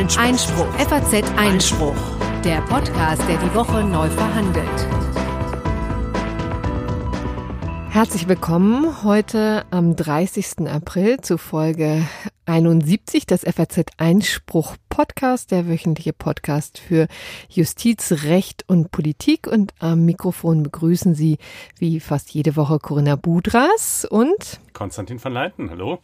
Einspruch. Einspruch. FAZ Einspruch. Der Podcast, der die Woche neu verhandelt. Herzlich willkommen heute am 30. April zu Folge 71 des FAZ Einspruch Podcast, der wöchentliche Podcast für Justiz, Recht und Politik. Und am Mikrofon begrüßen Sie wie fast jede Woche Corinna Budras und Konstantin van Leiten. Hallo.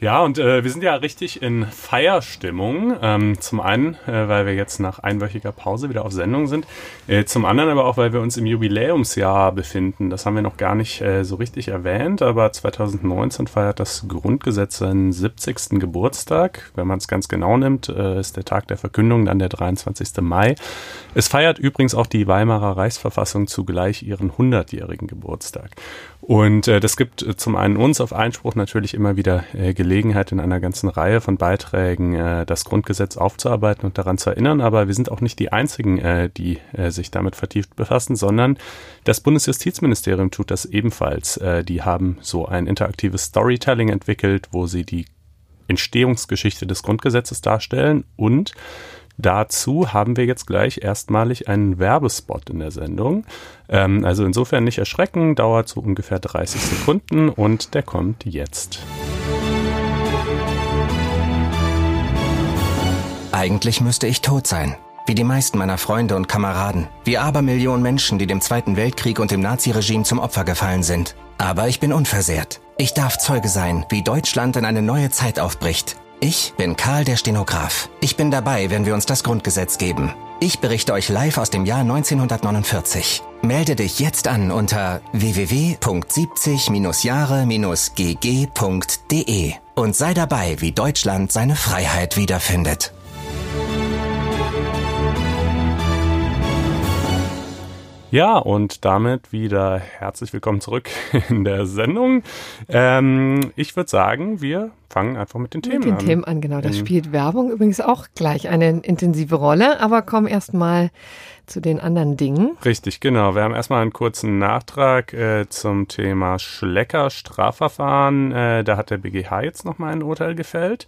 Ja, und äh, wir sind ja richtig in Feierstimmung. Ähm, zum einen, äh, weil wir jetzt nach einwöchiger Pause wieder auf Sendung sind. Äh, zum anderen aber auch, weil wir uns im Jubiläumsjahr befinden. Das haben wir noch gar nicht äh, so richtig erwähnt, aber 2019 feiert das Grundgesetz seinen 70. Geburtstag. Wenn man es ganz genau nimmt, äh, ist der Tag der Verkündung dann der 23. Mai. Es feiert übrigens auch die Weimarer Reichsverfassung zugleich ihren 100-jährigen Geburtstag. Und äh, das gibt äh, zum einen uns auf Einspruch natürlich immer wieder äh, Gelegenheit, in einer ganzen Reihe von Beiträgen äh, das Grundgesetz aufzuarbeiten und daran zu erinnern. Aber wir sind auch nicht die Einzigen, äh, die äh, sich damit vertieft befassen, sondern das Bundesjustizministerium tut das ebenfalls. Äh, die haben so ein interaktives Storytelling entwickelt, wo sie die Entstehungsgeschichte des Grundgesetzes darstellen und Dazu haben wir jetzt gleich erstmalig einen Werbespot in der Sendung. Ähm, also insofern nicht erschrecken, dauert so ungefähr 30 Sekunden und der kommt jetzt. Eigentlich müsste ich tot sein. Wie die meisten meiner Freunde und Kameraden. Wie Abermillionen Menschen, die dem Zweiten Weltkrieg und dem Naziregime zum Opfer gefallen sind. Aber ich bin unversehrt. Ich darf Zeuge sein, wie Deutschland in eine neue Zeit aufbricht. Ich bin Karl der Stenograf. Ich bin dabei, wenn wir uns das Grundgesetz geben. Ich berichte euch live aus dem Jahr 1949. Melde dich jetzt an unter www.70-jahre-gg.de und sei dabei, wie Deutschland seine Freiheit wiederfindet. Ja, und damit wieder herzlich willkommen zurück in der Sendung. Ähm, ich würde sagen, wir fangen einfach mit den Themen mit den an. Themen an. Genau, da In- spielt Werbung übrigens auch gleich eine intensive Rolle. Aber kommen erst mal zu den anderen Dingen. Richtig, genau. Wir haben erstmal einen kurzen Nachtrag äh, zum Thema Schlecker Strafverfahren. Äh, da hat der BGH jetzt nochmal ein Urteil gefällt.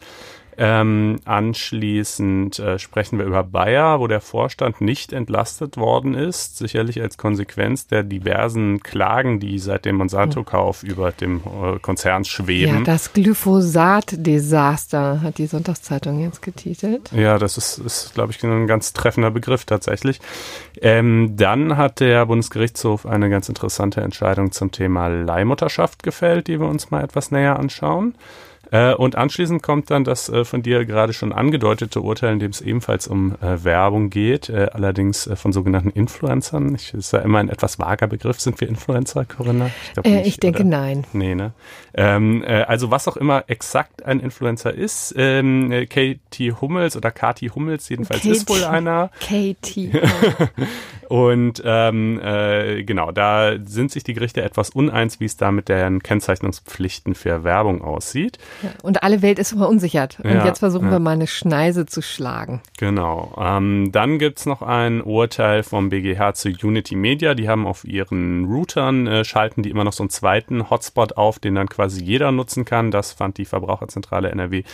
Ähm, anschließend äh, sprechen wir über Bayer, wo der Vorstand nicht entlastet worden ist, sicherlich als Konsequenz der diversen Klagen, die seit dem Monsanto-Kauf über dem äh, Konzern Ja, schweben. das Glyphosat-Desaster hat die Sonntagszeitung jetzt getitelt. Ja, das ist, ist glaube ich, ein ganz treffender Begriff tatsächlich. Ähm, dann hat der Bundesgerichtshof eine ganz interessante Entscheidung zum Thema Leihmutterschaft gefällt, die wir uns mal etwas näher anschauen. Äh, und anschließend kommt dann das äh, von dir gerade schon angedeutete Urteil, in dem es ebenfalls um äh, Werbung geht, allerdings von sogenannten Influencern. Ich, ist ja immer ein etwas vager Begriff. Sind wir Influencer, Corinna? glaub Äh, nicht, ich denke oder? nein. Nee, ne? Ähm, äh, also was auch immer exakt ein Influencer ist, ähm, äh, Katie Hummels oder Kati Hummels jedenfalls ist wohl Katie. einer. Katie. Und ähm, äh, genau, da sind sich die Gerichte etwas uneins, wie es da mit den Kennzeichnungspflichten für Werbung aussieht. Ja, Und alle Welt ist verunsichert. Und Ja, jetzt versuchen ja. wir mal eine Schneise zu schlagen. Genau. Ähm, dann gibt's noch ein Urteil vom BGH zu Unity Media. Die haben auf ihren Routern, äh, schalten die immer noch so einen zweiten Hotspot auf, den dann quasi jeder nutzen kann. Das fand die Verbraucherzentrale NRW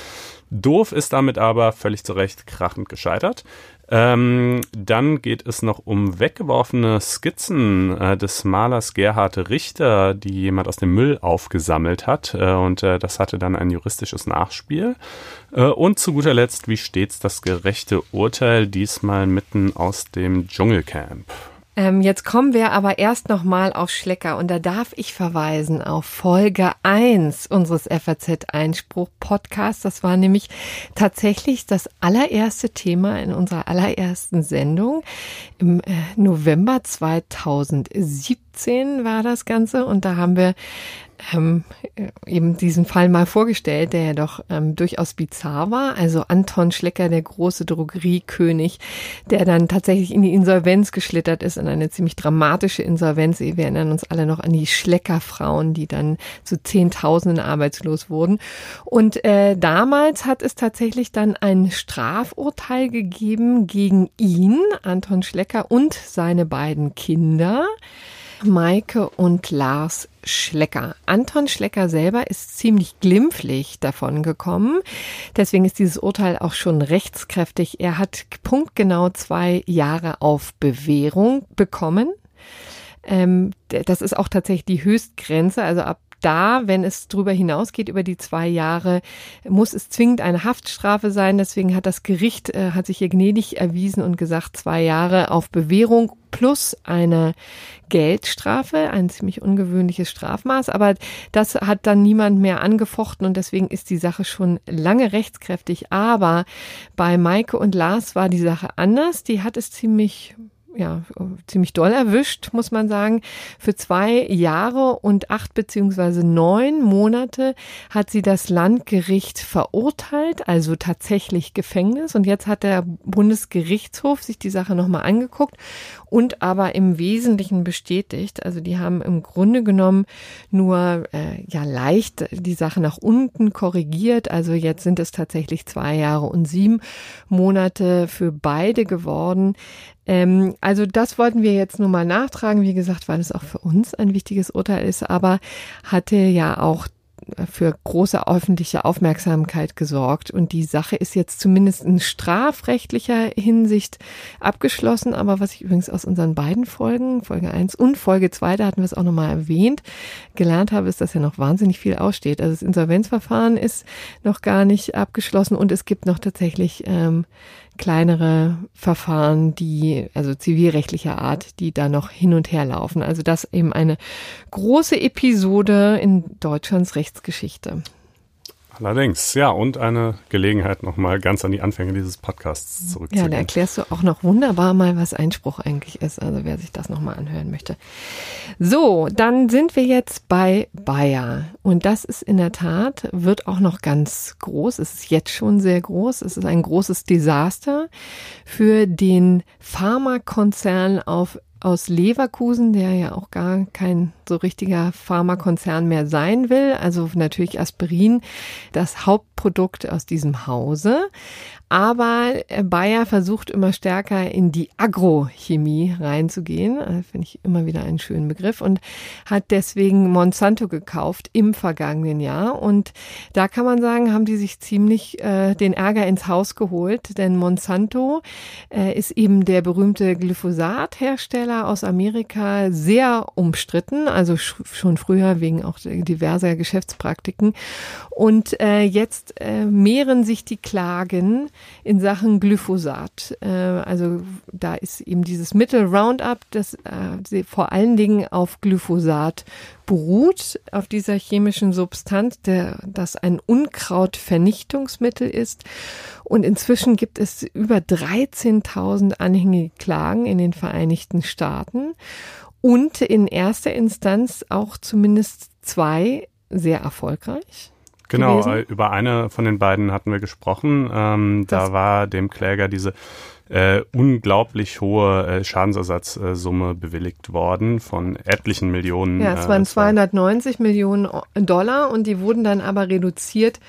doof, ist damit aber völlig zu Recht krachend gescheitert. Ähm, dann geht es noch um weggeworfene Skizzen äh, des Malers Gerhard Richter, die jemand aus dem Müll aufgesammelt hat. Äh, und äh, das hatte dann ein juristisches Nachspiel. Äh, und zu guter Letzt, wie stets, das gerechte Urteil, diesmal mitten aus dem Dschungelcamp. Ähm, jetzt kommen wir aber erst noch mal auf Schlecker und da darf ich verweisen auf Folge 1 unseres FAZ Einspruch Podcasts. Das war nämlich tatsächlich das allererste Thema in unserer allerersten Sendung. Im äh, November 2017 war das Ganze und da haben wir ähm, eben diesen Fall mal vorgestellt, der ja doch ähm, durchaus bizarr war. Also Anton Schlecker, der große Drogeriekönig, der dann tatsächlich in die Insolvenz geschlittert ist, in eine ziemlich dramatische Insolvenz. Wir erinnern uns alle noch an die Schlecker-Frauen, die dann zu Zehntausenden arbeitslos wurden. Und äh, damals hat es tatsächlich dann ein Strafurteil gegeben gegen ihn, Anton Schlecker, und seine beiden Kinder. Maike und Lars Schlecker. Anton Schlecker selber ist ziemlich glimpflich davon gekommen. Deswegen ist dieses Urteil auch schon rechtskräftig. Er hat punktgenau zwei Jahre auf Bewährung bekommen. Ähm, das ist auch tatsächlich die Höchstgrenze. Also ab da, wenn es darüber hinausgeht, über die zwei Jahre, muss es zwingend eine Haftstrafe sein. Deswegen hat das Gericht, äh, hat sich hier gnädig erwiesen und gesagt, zwei Jahre auf Bewährung plus eine Geldstrafe, ein ziemlich ungewöhnliches Strafmaß. Aber das hat dann niemand mehr angefochten und deswegen ist die Sache schon lange rechtskräftig. Aber bei Maike und Lars war die Sache anders. Die hat es ziemlich ja, ziemlich doll erwischt, muss man sagen. Für zwei Jahre und acht beziehungsweise neun Monate hat sie das Landgericht verurteilt, also tatsächlich Gefängnis. Und jetzt hat der Bundesgerichtshof sich die Sache nochmal angeguckt und aber im Wesentlichen bestätigt. Also die haben im Grunde genommen nur äh, ja leicht die Sache nach unten korrigiert. Also jetzt sind es tatsächlich zwei Jahre und sieben Monate für beide geworden. Ähm, also das wollten wir jetzt nur mal nachtragen, wie gesagt, weil es auch für uns ein wichtiges Urteil ist, aber hatte ja auch für große öffentliche Aufmerksamkeit gesorgt. Und die Sache ist jetzt zumindest in strafrechtlicher Hinsicht abgeschlossen. Aber was ich übrigens aus unseren beiden Folgen, Folge 1 und Folge 2, da hatten wir es auch nochmal erwähnt, gelernt habe, ist, dass ja noch wahnsinnig viel aussteht. Also das Insolvenzverfahren ist noch gar nicht abgeschlossen und es gibt noch tatsächlich ähm, kleinere Verfahren, die, also zivilrechtlicher Art, die da noch hin und her laufen. Also das eben eine große Episode in Deutschlands Rechtsgeschichte. Allerdings, ja, und eine Gelegenheit, nochmal ganz an die Anfänge dieses Podcasts zurückzugehen. Ja, da erklärst du auch noch wunderbar mal, was Einspruch eigentlich ist, also wer sich das nochmal anhören möchte. So, dann sind wir jetzt bei Bayer. Und das ist in der Tat, wird auch noch ganz groß. Es ist jetzt schon sehr groß. Es ist ein großes Desaster für den Pharmakonzern auf aus Leverkusen, der ja auch gar kein so richtiger Pharmakonzern mehr sein will. Also natürlich Aspirin, das Hauptprodukt aus diesem Hause. Aber Bayer versucht immer stärker in die Agrochemie reinzugehen. Äh, Finde ich immer wieder einen schönen Begriff und hat deswegen Monsanto gekauft im vergangenen Jahr. Und da kann man sagen, haben die sich ziemlich äh, den Ärger ins Haus geholt, denn Monsanto äh, ist eben der berühmte Glyphosat-Hersteller aus Amerika, sehr umstritten, also schon früher wegen auch diverser Geschäftspraktiken. Und äh, jetzt äh, mehren sich die Klagen in Sachen Glyphosat. Äh, also da ist eben dieses Mittel Roundup, das äh, vor allen Dingen auf Glyphosat beruht, auf dieser chemischen Substanz, der, das ein Unkrautvernichtungsmittel ist. Und inzwischen gibt es über 13.000 anhängige Klagen in den Vereinigten Staaten und in erster Instanz auch zumindest zwei sehr erfolgreich. Genau, gewesen? äh, über eine von den beiden hatten wir gesprochen. Ähm, da war dem Kläger diese äh, unglaublich hohe äh, Schadensersatzsumme bewilligt worden von etlichen Millionen. Ja, es waren 290 Millionen Dollar und die wurden dann aber reduziert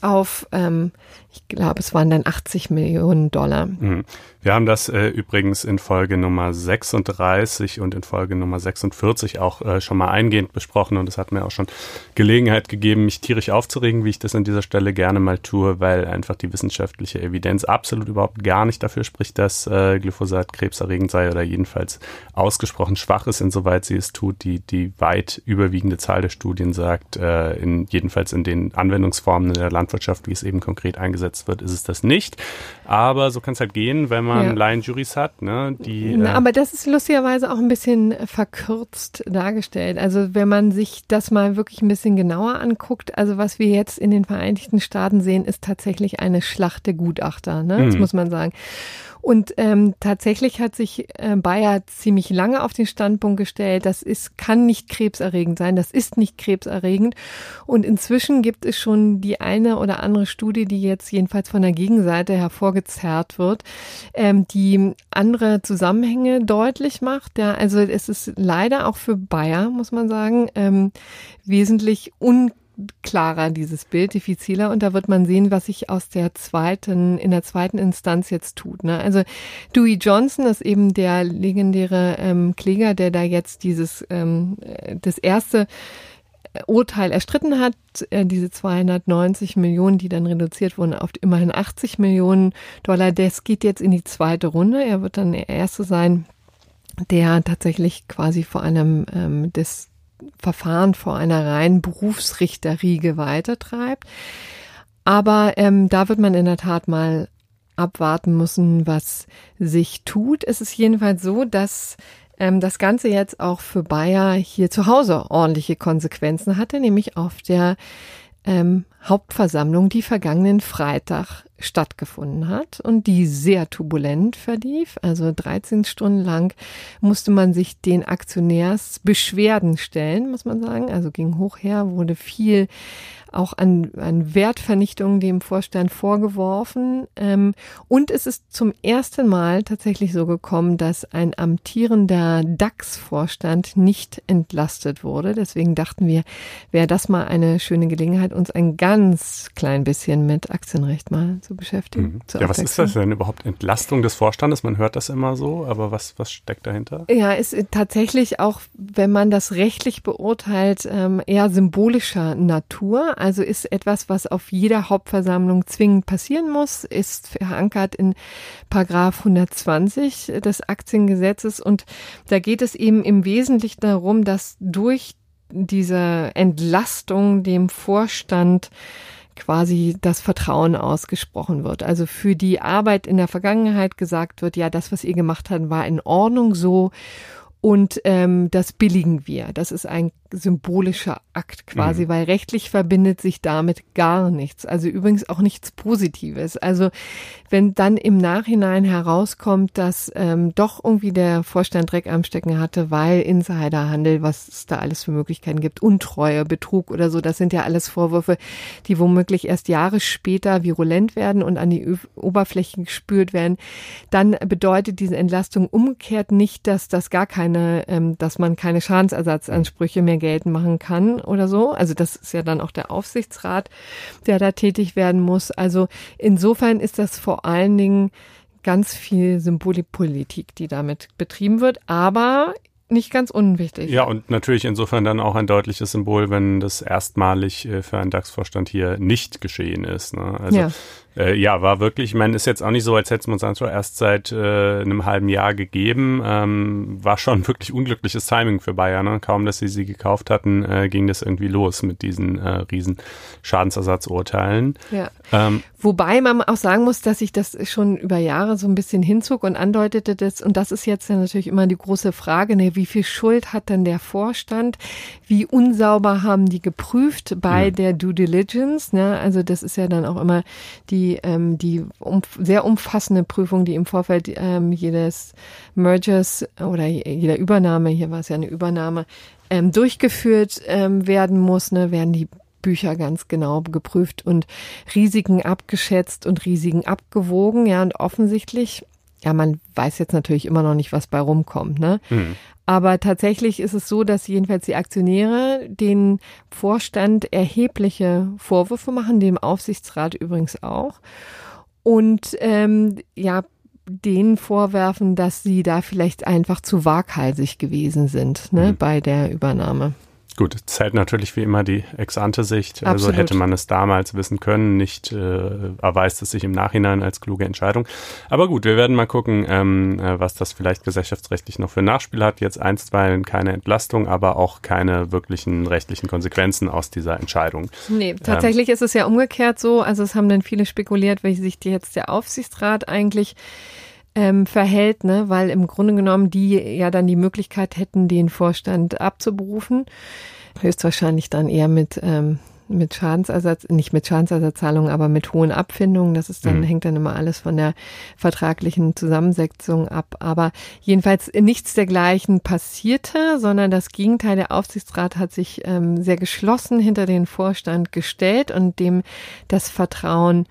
auf, ähm, ich glaube, es waren dann 80 Millionen Dollar. Mhm. Wir haben das äh, übrigens in Folge Nummer 36 und in Folge Nummer 46 auch äh, schon mal eingehend besprochen und es hat mir auch schon Gelegenheit gegeben, mich tierisch aufzuregen, wie ich das an dieser Stelle gerne mal tue, weil einfach die wissenschaftliche Evidenz absolut überhaupt gar nicht dafür spricht, dass äh, Glyphosat krebserregend sei oder jedenfalls ausgesprochen schwach ist, insoweit sie es tut. Die, die weit überwiegende Zahl der Studien sagt, äh, in, jedenfalls in den Anwendungsformen in der Landwirtschaft, wie es eben konkret eingesetzt wird, ist es das nicht. Aber so kann es halt gehen, wenn man ja. Laienjuries hat, ne? Die, Na, äh aber das ist lustigerweise auch ein bisschen verkürzt dargestellt. Also wenn man sich das mal wirklich ein bisschen genauer anguckt, also was wir jetzt in den Vereinigten Staaten sehen, ist tatsächlich eine Schlacht der Gutachter, ne? Das mhm. muss man sagen. Und ähm, tatsächlich hat sich äh, Bayer ziemlich lange auf den Standpunkt gestellt, das ist, kann nicht krebserregend sein, das ist nicht krebserregend. Und inzwischen gibt es schon die eine oder andere Studie, die jetzt jedenfalls von der Gegenseite hervorgezerrt wird, ähm, die andere Zusammenhänge deutlich macht. Ja, also es ist leider auch für Bayer, muss man sagen, ähm, wesentlich un klarer, dieses Bild, diffiziler. Und da wird man sehen, was sich aus der zweiten, in der zweiten Instanz jetzt tut. Ne? Also Dewey Johnson ist eben der legendäre ähm, Kläger, der da jetzt dieses, ähm, das erste Urteil erstritten hat, äh, diese 290 Millionen, die dann reduziert wurden auf immerhin 80 Millionen Dollar, das geht jetzt in die zweite Runde. Er wird dann der Erste sein, der tatsächlich quasi vor einem ähm, das Verfahren vor einer reinen Berufsrichterriege weitertreibt. Aber ähm, da wird man in der Tat mal abwarten müssen, was sich tut. Es ist jedenfalls so, dass ähm, das Ganze jetzt auch für Bayer hier zu Hause ordentliche Konsequenzen hatte, nämlich auf der ähm, Hauptversammlung, die vergangenen Freitag stattgefunden hat und die sehr turbulent verlief. Also 13 Stunden lang musste man sich den Aktionärsbeschwerden stellen, muss man sagen. Also ging hoch her, wurde viel auch an, an Wertvernichtung dem Vorstand vorgeworfen. Ähm, und es ist zum ersten Mal tatsächlich so gekommen, dass ein amtierender DAX-Vorstand nicht entlastet wurde. Deswegen dachten wir, wäre das mal eine schöne Gelegenheit, uns ein ganz klein bisschen mit Aktienrecht mal zu beschäftigen. Mhm. Zu ja, was ist das denn überhaupt? Entlastung des Vorstandes? Man hört das immer so, aber was, was steckt dahinter? Ja, ist tatsächlich auch, wenn man das rechtlich beurteilt, ähm, eher symbolischer Natur. Also ist etwas, was auf jeder Hauptversammlung zwingend passieren muss, ist verankert in Paragraph 120 des Aktiengesetzes und da geht es eben im Wesentlichen darum, dass durch diese Entlastung dem Vorstand quasi das Vertrauen ausgesprochen wird. Also für die Arbeit in der Vergangenheit gesagt wird, ja, das, was ihr gemacht habt, war in Ordnung so und ähm, das billigen wir. Das ist ein symbolischer Akt quasi, mhm. weil rechtlich verbindet sich damit gar nichts. Also übrigens auch nichts Positives. Also wenn dann im Nachhinein herauskommt, dass ähm, doch irgendwie der Vorstand Dreck am Stecken hatte, weil Insiderhandel, was es da alles für Möglichkeiten gibt, Untreue, Betrug oder so, das sind ja alles Vorwürfe, die womöglich erst Jahre später virulent werden und an die Ö Oberfläche gespürt werden, dann bedeutet diese Entlastung umgekehrt nicht, dass das gar keine, ähm, dass man keine Schadensersatzansprüche mehr geltend machen kann oder so. Also das ist ja dann auch der Aufsichtsrat, der da tätig werden muss. Also insofern ist das vor allen Dingen ganz viel Symbolpolitik, die damit betrieben wird. Aber nicht ganz unwichtig. Ja, und natürlich insofern dann auch ein deutliches Symbol, wenn das erstmalig äh, für einen DAX-Vorstand hier nicht geschehen ist. Ne? Also ja. Äh, ja, war wirklich, ich meine, ist jetzt auch nicht so, als hätten wir uns Sancho erst seit äh, einem halben Jahr gegeben. Ähm, war schon wirklich unglückliches Timing für Bayern. Ne? Kaum, dass sie sie gekauft hatten, äh, ging das irgendwie los mit diesen äh, riesen Schadensersatzurteilen. Ja. Ähm, Wobei man auch sagen muss, dass sich das schon über Jahre so ein bisschen hinzog und andeutete das, und das ist jetzt ja natürlich immer die große Frage, ne, wie viel Schuld hat denn der Vorstand? Wie unsauber haben die geprüft bei mhm. der Due Diligence? Ne? Also das ist ja dann auch immer die die, ähm, die um, sehr umfassende Prüfung, die im Vorfeld ähm, jedes Mergers oder jeder Übernahme, hier war es ja eine Übernahme, ähm, durchgeführt ähm, werden muss, ne, werden die Bücher ganz genau geprüft und Risiken abgeschätzt und Risiken abgewogen, ja, und offensichtlich ja, man weiß jetzt natürlich immer noch nicht, was bei rumkommt, ne? Mhm. Aber tatsächlich ist es so, dass jedenfalls die Aktionäre den Vorstand erhebliche Vorwürfe machen, dem Aufsichtsrat übrigens auch. Und ähm, ja, denen vorwerfen, dass sie da vielleicht einfach zu waghalsig gewesen sind ne, mhm. bei der Übernahme. Gut, zählt natürlich wie immer die Ex-ante-Sicht. Also hätte man es damals wissen können, nicht äh, erweist es sich im Nachhinein als kluge Entscheidung. Aber gut, wir werden mal gucken, ähm, äh, was das vielleicht gesellschaftsrechtlich noch für Nachspiel hat. Jetzt einstweilen keine Entlastung, aber auch keine wirklichen rechtlichen Konsequenzen aus dieser Entscheidung. Nee, tatsächlich ähm, ist es ja umgekehrt so. Also es haben dann viele spekuliert, welche sich jetzt der Aufsichtsrat eigentlich ähm, verhält, ne? weil im Grunde genommen die ja dann die Möglichkeit hätten, den Vorstand abzuberufen. Höchstwahrscheinlich dann eher mit ähm, mit Schadensersatz, nicht mit Schadensersatzzahlungen, aber mit hohen Abfindungen. Das ist dann, mhm. hängt dann immer alles von der vertraglichen Zusammensetzung ab. Aber jedenfalls nichts dergleichen passierte, sondern das Gegenteil. Der Aufsichtsrat hat sich ähm, sehr geschlossen hinter den Vorstand gestellt und dem das Vertrauen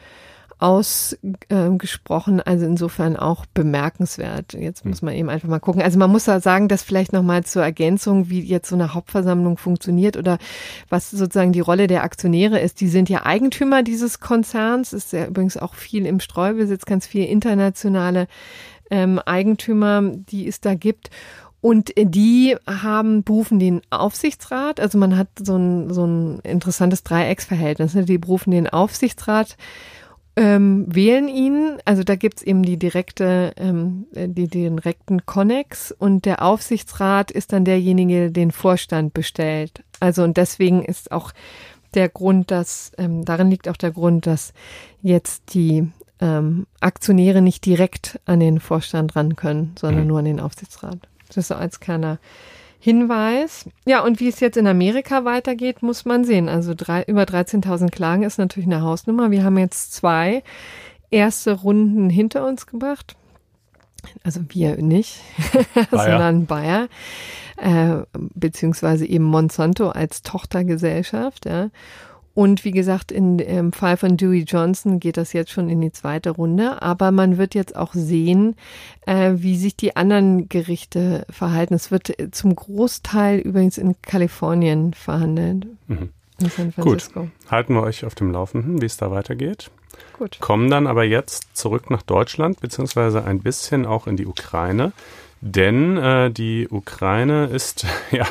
ausgesprochen. Also insofern auch bemerkenswert. Jetzt muss man eben einfach mal gucken. Also man muss da sagen, dass vielleicht nochmal zur Ergänzung, wie jetzt so eine Hauptversammlung funktioniert oder was sozusagen die Rolle der Aktionäre ist. Die sind ja Eigentümer dieses Konzerns. Ist ja übrigens auch viel im Streubesitz, ganz viel internationale ähm, Eigentümer, die es da gibt. Und die haben, berufen den Aufsichtsrat, also man hat so ein, so ein interessantes Dreiecksverhältnis. Ne? Die berufen den Aufsichtsrat, ähm, wählen ihn, also da gibt's eben die direkte, ähm, die, die direkten Connex und der Aufsichtsrat ist dann derjenige, der den Vorstand bestellt. Also und deswegen ist auch der Grund, dass, ähm, darin liegt auch der Grund, dass jetzt die ähm, Aktionäre nicht direkt an den Vorstand ran können, sondern mhm. nur an den Aufsichtsrat. Das ist so als kleiner Hinweis. Ja, und wie es jetzt in Amerika weitergeht, muss man sehen. Also drei, über 13.000 Klagen ist natürlich eine Hausnummer. Wir haben jetzt zwei erste Runden hinter uns gebracht. Also wir nicht, sondern Bayer, äh, beziehungsweise eben Monsanto als Tochtergesellschaft. Ja. Und wie gesagt, in, im Fall von Dewey Johnson geht das jetzt schon in die zweite Runde. Aber man wird jetzt auch sehen, äh, wie sich die anderen Gerichte verhalten. Es wird zum Großteil übrigens in Kalifornien verhandelt. Mhm. In San Francisco. Gut, halten wir euch auf dem Laufenden, wie es da weitergeht. Gut. Kommen dann aber jetzt zurück nach Deutschland, beziehungsweise ein bisschen auch in die Ukraine. Denn äh, die Ukraine ist ja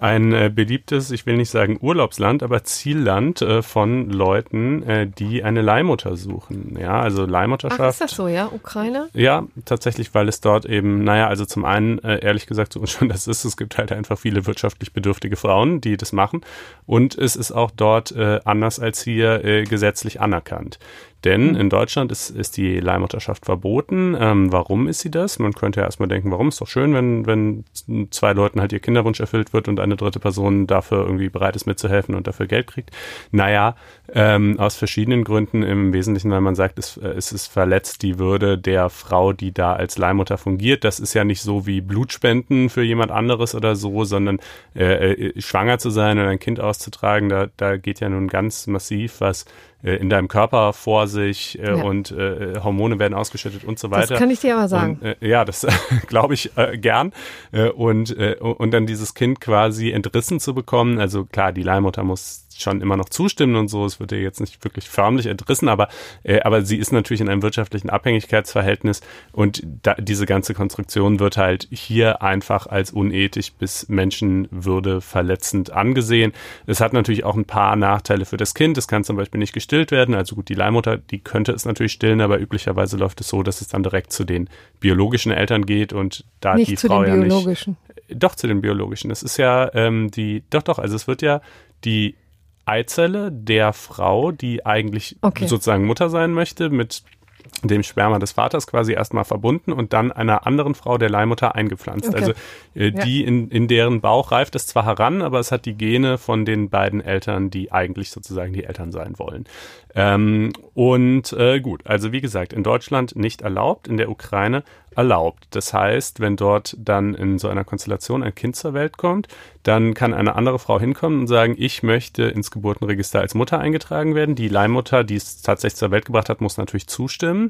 ein äh, beliebtes, ich will nicht sagen Urlaubsland, aber Zielland äh, von Leuten, äh, die eine Leihmutter suchen. Ja, also Leihmutterschaft. Ach, ist das so, ja? Ukraine? Ja, tatsächlich, weil es dort eben, naja, also zum einen, äh, ehrlich gesagt, so unschön das ist, es gibt halt einfach viele wirtschaftlich bedürftige Frauen, die das machen. Und es ist auch dort äh, anders als hier äh, gesetzlich anerkannt. Denn in Deutschland ist, ist die Leihmutterschaft verboten. Ähm, warum ist sie das? Man könnte ja erstmal denken, warum ist doch schön, wenn, wenn zwei Leuten halt ihr Kinderwunsch erfüllt wird und eine dritte Person dafür irgendwie bereit ist mitzuhelfen und dafür Geld kriegt. Naja, ähm, aus verschiedenen Gründen. Im Wesentlichen, weil man sagt, es, äh, es ist verletzt die Würde der Frau, die da als Leihmutter fungiert. Das ist ja nicht so wie Blutspenden für jemand anderes oder so, sondern äh, äh schwanger zu sein und ein Kind auszutragen, da, da geht ja nun ganz massiv was äh, in deinem Körper vor sich äh, ja. und Hormone werden ausgeschüttet und so weiter. Das kann ich dir aber sagen. Und, ja, das glaube ich gern. Und, und dann dieses Kind quasi entrissen zu bekommen. Also klar, die Leihmutter muss schon immer noch zustimmen und so. Es wird ihr jetzt nicht wirklich förmlich entrissen, aber, äh, aber sie ist natürlich in einem wirtschaftlichen Abhängigkeitsverhältnis und da, diese ganze Konstruktion wird halt hier einfach als unethisch bis Menschenwürde verletzend angesehen. Es hat natürlich auch ein paar Nachteile für das Kind. Es kann zum Beispiel nicht gestillt werden. Also gut, die Leihmutter, die könnte es natürlich stillen, aber üblicherweise läuft es so, dass es dann direkt zu den biologischen Eltern geht und da nicht die zu Frau den ja biologischen. nicht. Doch, zu den biologischen. Es ist ja ähm, die, doch, doch, also es wird ja die Eizelle der Frau, die eigentlich okay. sozusagen Mutter sein möchte, mit dem Sperma des Vaters quasi erstmal verbunden und dann einer anderen Frau der Leihmutter eingepflanzt. Okay. Also äh, die ja. in, in deren Bauch reift es zwar heran, aber es hat die Gene von den beiden Eltern, die eigentlich sozusagen die Eltern sein wollen. Ähm, und äh, gut, also wie gesagt, in Deutschland nicht erlaubt, in der Ukraine erlaubt. Das heißt, wenn dort dann in so einer Konstellation ein Kind zur Welt kommt, dann kann eine andere Frau hinkommen und sagen, ich möchte ins Geburtenregister als Mutter eingetragen werden. Die Leihmutter, die es tatsächlich zur Welt gebracht hat, muss natürlich zustimmen.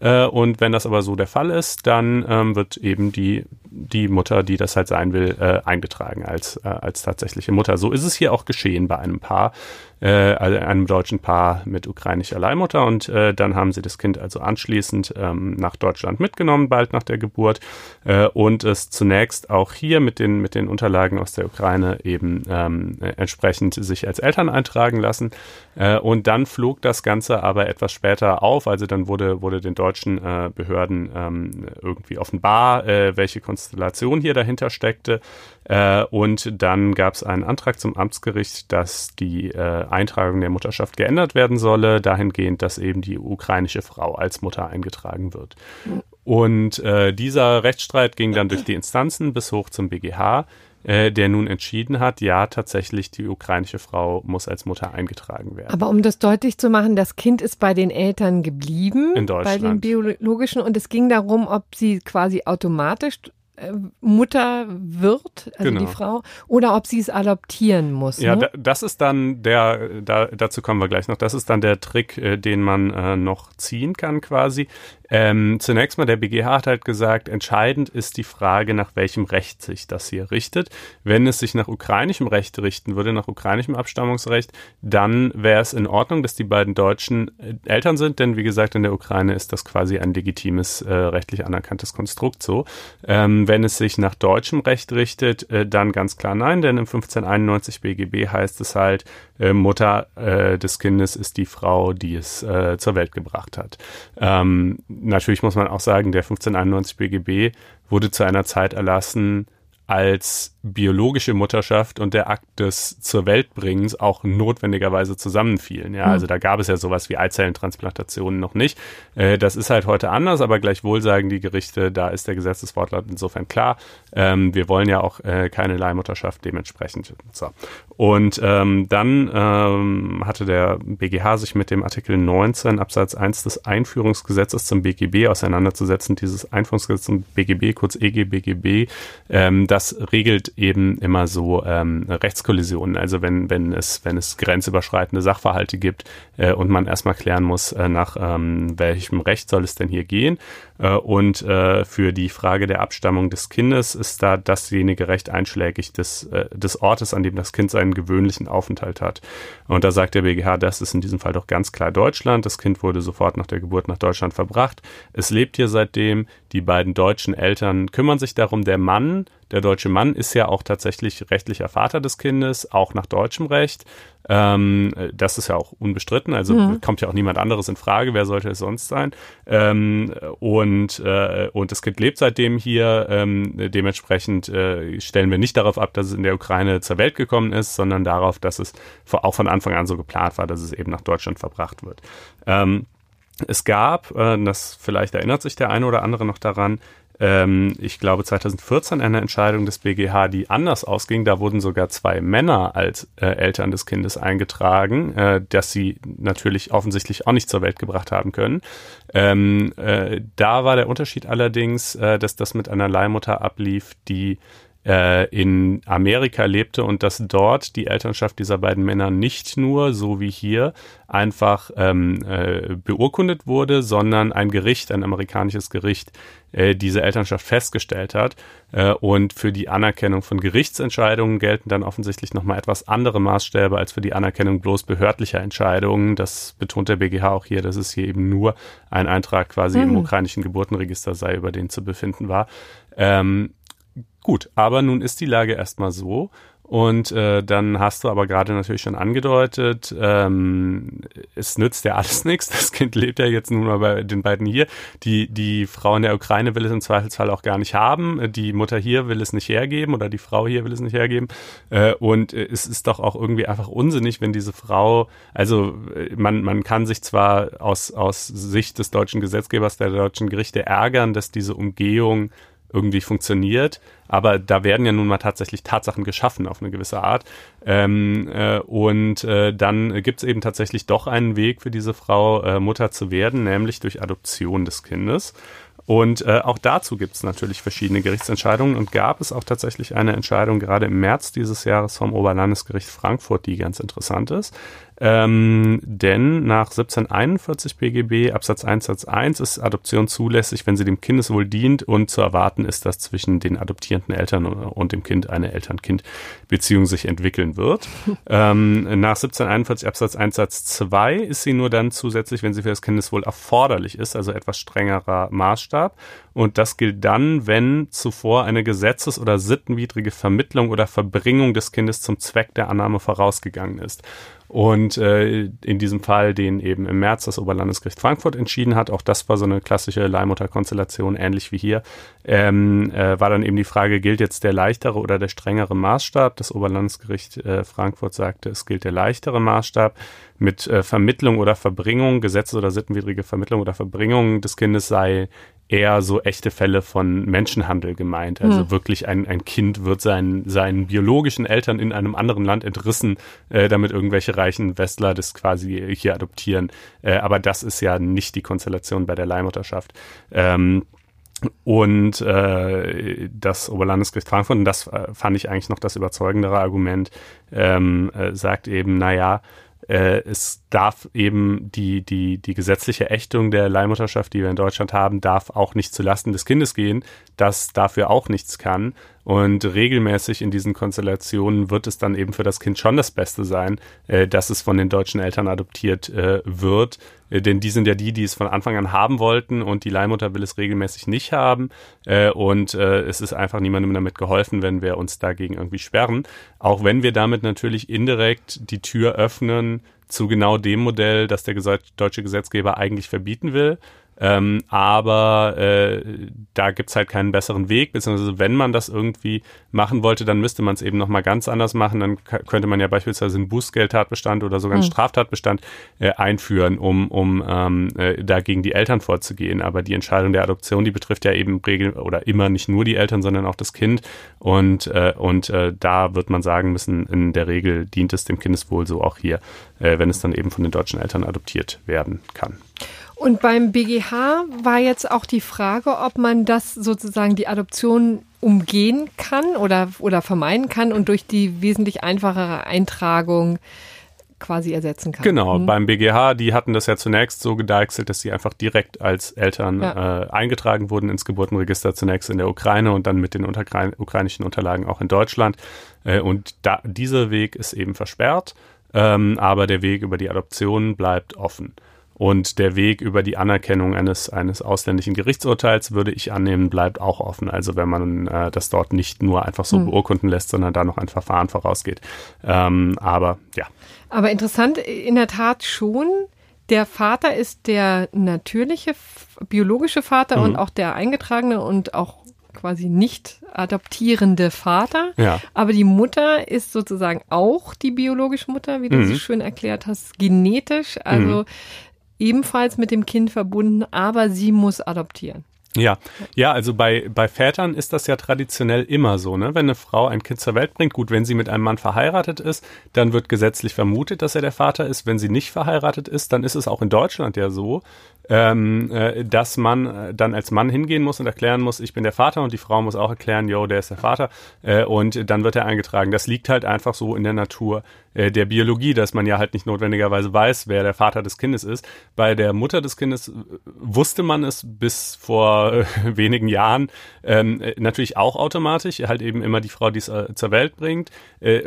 Äh, und wenn das aber so der Fall ist, dann ähm, wird eben die, die Mutter, die das halt sein will, äh, eingetragen als, äh, als tatsächliche Mutter. So ist es hier auch geschehen bei einem Paar, äh, also einem deutschen Paar mit ukrainischer Leihmutter. Und äh, dann haben sie das Kind also anschließend ähm, nach Deutschland mitgenommen, bald nach der Geburt. Und es zunächst auch hier mit den, mit den Unterlagen aus der Ukraine eben ähm, entsprechend sich als Eltern eintragen lassen. Und dann flog das Ganze aber etwas später auf. Also dann wurde, wurde den deutschen äh, Behörden ähm, irgendwie offenbar, äh, welche Konstellation hier dahinter steckte. Äh, und dann gab es einen Antrag zum Amtsgericht, dass die äh, Eintragung der Mutterschaft geändert werden solle, dahingehend, dass eben die ukrainische Frau als Mutter eingetragen wird. Und äh, dieser Rechtsstreit ging dann durch die Instanzen bis hoch zum BGH, äh, der nun entschieden hat, ja, tatsächlich, die ukrainische Frau muss als Mutter eingetragen werden. Aber um das deutlich zu machen, das Kind ist bei den Eltern geblieben, In Deutschland. bei den biologischen, und es ging darum, ob sie quasi automatisch äh, Mutter wird, also Genau. die Frau, oder ob sie es adoptieren muss. Ja, ne? da, das ist dann der, da, dazu kommen wir gleich noch, das ist dann der Trick, äh, den man äh, noch ziehen kann quasi. Ähm, zunächst mal, der BGH hat halt gesagt, entscheidend ist die Frage, nach welchem Recht sich das hier richtet. Wenn es sich nach ukrainischem Recht richten würde, nach ukrainischem Abstammungsrecht, dann wäre es in Ordnung, dass die beiden Deutschen äh, Eltern sind, denn wie gesagt, in der Ukraine ist das quasi ein legitimes, äh, rechtlich anerkanntes Konstrukt so. Ähm, wenn es sich nach deutschem Recht richtet, äh, dann ganz klar nein, denn im 1591 BGB heißt es halt, äh, Mutter äh, des Kindes ist die Frau, die es äh, zur Welt gebracht hat. Ähm, natürlich muss man auch sagen, der 1591 BGB wurde zu einer Zeit erlassen, als biologische Mutterschaft und der Akt des zur Weltbringens auch notwendigerweise zusammenfielen. Ja, also da gab es ja sowas wie Eizellentransplantationen noch nicht. Äh, das ist halt heute anders, aber gleichwohl sagen die Gerichte, da ist der Gesetzeswortlaut insofern klar. Ähm, wir wollen ja auch äh, keine Leihmutterschaft dementsprechend. So. Und ähm, dann ähm, hatte der BGH sich mit dem Artikel 19 Absatz 1 des Einführungsgesetzes zum BGB auseinanderzusetzen. Dieses Einführungsgesetz zum BGB, kurz EGBGB, ähm, das regelt eben immer so ähm, Rechtskollisionen. Also wenn, wenn es, wenn es grenzüberschreitende Sachverhalte gibt äh, und man erstmal klären muss, äh, nach ähm, welchem Recht soll es denn hier gehen. Äh, und äh, für die Frage der Abstammung des Kindes ist da dasjenige Recht einschlägig des, äh, des Ortes, an dem das Kind seinen gewöhnlichen Aufenthalt hat. Und da sagt der BGH, das ist in diesem Fall doch ganz klar Deutschland. Das Kind wurde sofort nach der Geburt nach Deutschland verbracht. Es lebt hier seitdem. Die beiden deutschen Eltern kümmern sich darum. Der Mann, der deutsche Mann, ist ja auch tatsächlich rechtlicher Vater des Kindes, auch nach deutschem Recht. Ähm, das ist ja auch unbestritten, also Mhm. kommt ja auch niemand anderes in Frage, wer sollte es sonst sein? Ähm, und, äh, und das Kind lebt seitdem hier, ähm, dementsprechend äh, stellen wir nicht darauf ab, dass es in der Ukraine zur Welt gekommen ist, sondern darauf, dass es vor- auch von Anfang an so geplant war, dass es eben nach Deutschland verbracht wird. Ähm, es gab, äh, das vielleicht erinnert sich der eine oder andere noch daran, ähm, ich glaube 2014 eine Entscheidung des BGH, die anders ausging. Da wurden sogar zwei Männer als äh, Eltern des Kindes eingetragen, äh, dass sie natürlich offensichtlich auch nicht zur Welt gebracht haben können. Ähm, äh, da war der Unterschied allerdings, äh, dass das mit einer Leihmutter ablief, die in Amerika lebte und dass dort die Elternschaft dieser beiden Männer nicht nur, so wie hier, einfach ähm, äh, beurkundet wurde, sondern ein Gericht, ein amerikanisches Gericht, äh, diese Elternschaft festgestellt hat. Äh, und für die Anerkennung von Gerichtsentscheidungen gelten dann offensichtlich nochmal etwas andere Maßstäbe als für die Anerkennung bloß behördlicher Entscheidungen. Das betont der BGH auch hier, dass es hier eben nur ein Eintrag quasi im ukrainischen Geburtenregister sei, über den zu befinden war. Ähm, Gut, aber nun ist die Lage erstmal so. Und äh, dann hast du aber gerade natürlich schon angedeutet, ähm, es nützt ja alles nichts. Das Kind lebt ja jetzt nun mal bei den beiden hier. Die, die Frau in der Ukraine will es im Zweifelsfall auch gar nicht haben. Die Mutter hier will es nicht hergeben oder die Frau hier will es nicht hergeben. Äh, und äh, es ist doch auch irgendwie einfach unsinnig, wenn diese Frau, also äh, man, man kann sich zwar aus, aus Sicht des deutschen Gesetzgebers, der deutschen Gerichte ärgern, dass diese Umgehung irgendwie funktioniert. Aber da werden ja nun mal tatsächlich Tatsachen geschaffen auf eine gewisse Art. Ähm, äh, und äh, dann gibt es eben tatsächlich doch einen Weg für diese Frau, äh, Mutter zu werden, nämlich durch Adoption des Kindes. Und äh, auch dazu gibt es natürlich verschiedene Gerichtsentscheidungen und gab es auch tatsächlich eine Entscheidung gerade im März dieses Jahres vom Oberlandesgericht Frankfurt, die ganz interessant ist. Ähm, denn nach 1741 BGB Absatz 1 Satz 1 ist Adoption zulässig, wenn sie dem Kindeswohl dient und zu erwarten ist, dass zwischen den adoptierenden Eltern und dem Kind eine Eltern-Kind-Beziehung sich entwickeln wird. ähm, nach 1741 Absatz 1 Satz 2 ist sie nur dann zusätzlich, wenn sie für das Kindeswohl erforderlich ist, also etwas strengerer Maßstab. Und das gilt dann, wenn zuvor eine gesetzes- oder sittenwidrige Vermittlung oder Verbringung des Kindes zum Zweck der Annahme vorausgegangen ist. Und äh, in diesem Fall, den eben im März das Oberlandesgericht Frankfurt entschieden hat, auch das war so eine klassische Leihmutterkonstellation, ähnlich wie hier, ähm, äh, war dann eben die Frage, gilt jetzt der leichtere oder der strengere Maßstab? Das Oberlandesgericht äh, Frankfurt sagte, es gilt der leichtere Maßstab. Mit äh, Vermittlung oder Verbringung, Gesetze oder sittenwidrige Vermittlung oder Verbringung des Kindes sei eher so echte Fälle von Menschenhandel gemeint. Also Hm. wirklich ein, ein Kind wird seinen, seinen biologischen Eltern in einem anderen Land entrissen, äh, damit irgendwelche reichen Westler das quasi hier adoptieren. Äh, aber das ist ja nicht die Konstellation bei der Leihmutterschaft. Ähm, Und äh, das Oberlandesgericht Frankfurt, und das äh, fand ich eigentlich noch das überzeugendere Argument, ähm, äh, sagt eben, naja, äh, es darf eben die, die, die gesetzliche Ächtung der Leihmutterschaft, die wir in Deutschland haben, darf auch nicht zulasten des Kindes gehen, das dafür auch nichts kann. Und regelmäßig in diesen Konstellationen wird es dann eben für das Kind schon das Beste sein, äh, dass es von den deutschen Eltern adoptiert äh, wird. Äh, denn die sind ja die, die es von Anfang an haben wollten und die Leihmutter will es regelmäßig nicht haben. Äh, und äh, es ist einfach niemandem damit geholfen, wenn wir uns dagegen irgendwie sperren. Auch wenn wir damit natürlich indirekt die Tür öffnen zu genau dem Modell, das der deutsche Gesetzgeber eigentlich verbieten will. Ähm, aber äh, da gibt's halt keinen besseren Weg, beziehungsweise wenn man das irgendwie machen wollte, dann müsste man es eben nochmal ganz anders machen. Dann könnte man ja beispielsweise einen Bußgeldtatbestand oder sogar einen mhm. Straftatbestand äh, einführen, um, um ähm, äh, dagegen die Eltern vorzugehen. Aber die Entscheidung der Adoption, die betrifft ja eben regel oder immer nicht nur die Eltern, sondern auch das Kind. Und, äh, und äh, da wird man sagen müssen, in der Regel dient es dem Kindeswohl so auch hier, äh, wenn es dann eben von den deutschen Eltern adoptiert werden kann. Und beim BGH war jetzt auch die Frage, ob man das sozusagen die Adoption umgehen kann oder, oder vermeiden kann und durch die wesentlich einfachere Eintragung quasi ersetzen kann. Genau, mhm. beim BGH, die hatten das ja zunächst so gedeichselt, dass sie einfach direkt als Eltern ja. äh, eingetragen wurden ins Geburtenregister, zunächst in der Ukraine und dann mit den ukrainischen Unterlagen auch in Deutschland. Äh, und da, dieser Weg ist eben versperrt, ähm, aber der Weg über die Adoption bleibt offen. Und der Weg über die Anerkennung eines, eines ausländischen Gerichtsurteils, würde ich annehmen, bleibt auch offen. Also wenn man äh, das dort nicht nur einfach so hm. beurkunden lässt, sondern da noch ein Verfahren vorausgeht. Ähm, aber ja. Aber interessant, in der Tat schon. Der Vater ist der natürliche, biologische Vater mhm. und auch der eingetragene und auch quasi nicht adoptierende Vater. Ja. Aber die Mutter ist sozusagen auch die biologische Mutter, wie du mhm. so schön erklärt hast, genetisch. Also mhm ebenfalls mit dem Kind verbunden, aber sie muss adoptieren. Ja, ja, also bei, bei Vätern ist das ja traditionell immer so, ne? Wenn eine Frau ein Kind zur Welt bringt, gut, wenn sie mit einem Mann verheiratet ist, dann wird gesetzlich vermutet, dass er der Vater ist. Wenn sie nicht verheiratet ist, dann ist es auch in Deutschland ja so, ähm, äh, dass man äh, dann als Mann hingehen muss und erklären muss, ich bin der Vater und die Frau muss auch erklären, yo, der ist der Vater äh, und dann wird er eingetragen. Das liegt halt einfach so in der Natur äh, der Biologie, dass man ja halt nicht notwendigerweise weiß, wer der Vater des Kindes ist. Bei der Mutter des Kindes äh, wusste man es bis vor äh, wenigen Jahren ähm, natürlich auch automatisch, halt eben immer die Frau, die es äh, zur Welt bringt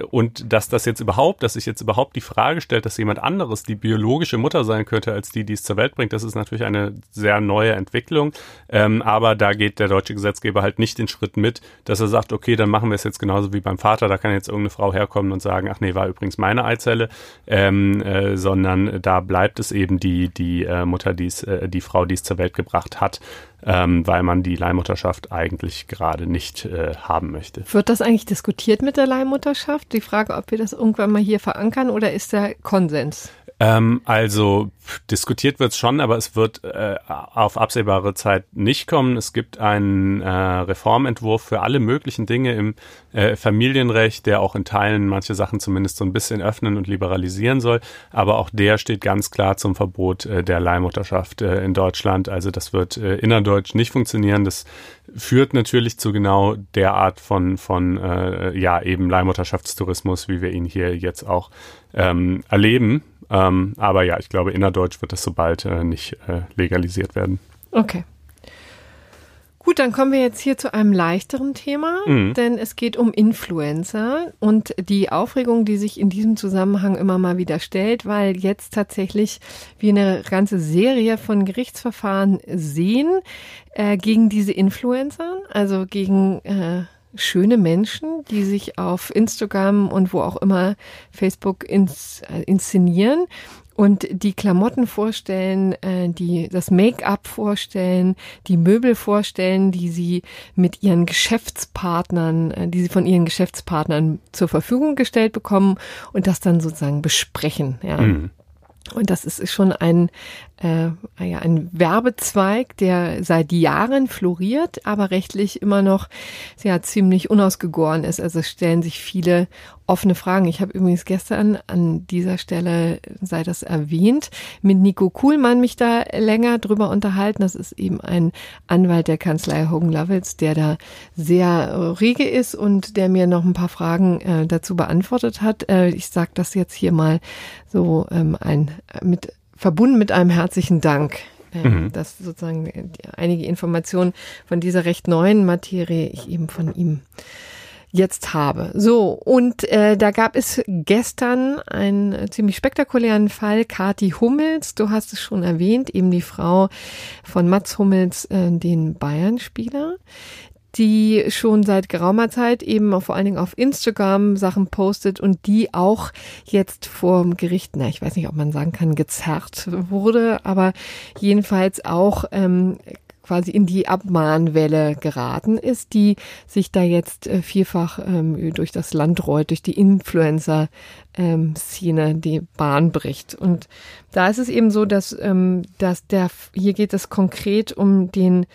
und dass das jetzt überhaupt, dass sich jetzt überhaupt die Frage stellt, dass jemand anderes die biologische Mutter sein könnte als die, die es zur Welt bringt, das ist natürlich natürlich eine sehr neue Entwicklung. Ähm, aber da geht der deutsche Gesetzgeber halt nicht den Schritt mit, dass er sagt, okay, dann machen wir es jetzt genauso wie beim Vater. Da kann jetzt irgendeine Frau herkommen und sagen, ach nee, war übrigens meine Eizelle, ähm, äh, sondern da bleibt es eben die, die äh, Mutter, die's, äh, die Frau, die es zur Welt gebracht hat. Ähm, weil man die Leihmutterschaft eigentlich gerade nicht äh, haben möchte. Wird das eigentlich diskutiert mit der Leihmutterschaft? Die Frage, ob wir das irgendwann mal hier verankern oder ist der Konsens? Ähm, also diskutiert wird es schon, aber es wird äh, auf absehbare Zeit nicht kommen. Es gibt einen äh, Reformentwurf für alle möglichen Dinge im äh, Familienrecht, der auch in Teilen manche Sachen zumindest so ein bisschen öffnen und liberalisieren soll. Aber auch der steht ganz klar zum Verbot äh, der Leihmutterschaft äh, in Deutschland. Also das wird äh, innerdeutsch nicht funktionieren. Das führt natürlich zu genau der Art von, von äh, ja, eben Leihmutterschaftstourismus, wie wir ihn hier jetzt auch ähm, erleben. Ähm, aber ja, ich glaube, innerdeutsch wird das sobald äh, nicht äh, legalisiert werden. Okay. Gut, dann kommen wir jetzt hier zu einem leichteren Thema, mhm. denn es geht um Influencer und die Aufregung, die sich in diesem Zusammenhang immer mal wieder stellt, weil jetzt tatsächlich wir eine ganze Serie von Gerichtsverfahren sehen äh, gegen diese Influencer, also gegen äh, schöne Menschen, die sich auf Instagram und wo auch immer Facebook ins, äh, inszenieren und die Klamotten vorstellen, äh, die das Make-up vorstellen, die Möbel vorstellen, die sie mit ihren Geschäftspartnern, äh, die sie von ihren Geschäftspartnern zur Verfügung gestellt bekommen und das dann sozusagen besprechen. Ja. Mhm. Und das ist schon ein äh, ja, ein Werbezweig, der seit Jahren floriert, aber rechtlich immer noch ja, ziemlich unausgegoren ist. Also stellen sich viele offene Fragen. Ich habe übrigens gestern an dieser Stelle, sei das erwähnt, mit Nico Kuhlmann mich da länger drüber unterhalten. Das ist eben ein Anwalt der Kanzlei Hogan Lovells, der da sehr rege ist und der mir noch ein paar Fragen äh, dazu beantwortet hat. Äh, ich sage das jetzt hier mal so ähm, ein mit verbunden mit einem herzlichen Dank. Äh, mhm. Dass sozusagen einige Informationen von dieser recht neuen Materie ich eben von ihm jetzt habe. So, und äh, da gab es gestern einen ziemlich spektakulären Fall. Kati Hummels, du hast es schon erwähnt, eben die Frau von Mats Hummels, äh, den Bayern-Spieler die schon seit geraumer Zeit eben vor allen Dingen auf Instagram Sachen postet und die auch jetzt vor Gericht, na, ich weiß nicht, ob man sagen kann, gezerrt wurde, aber jedenfalls auch ähm, quasi in die Abmahnwelle geraten ist, die sich da jetzt äh, vielfach ähm, durch das Land rollt, durch die Influencer-Szene ähm, die Bahn bricht. Und da ist es eben so, dass, ähm, dass der, hier geht es konkret um den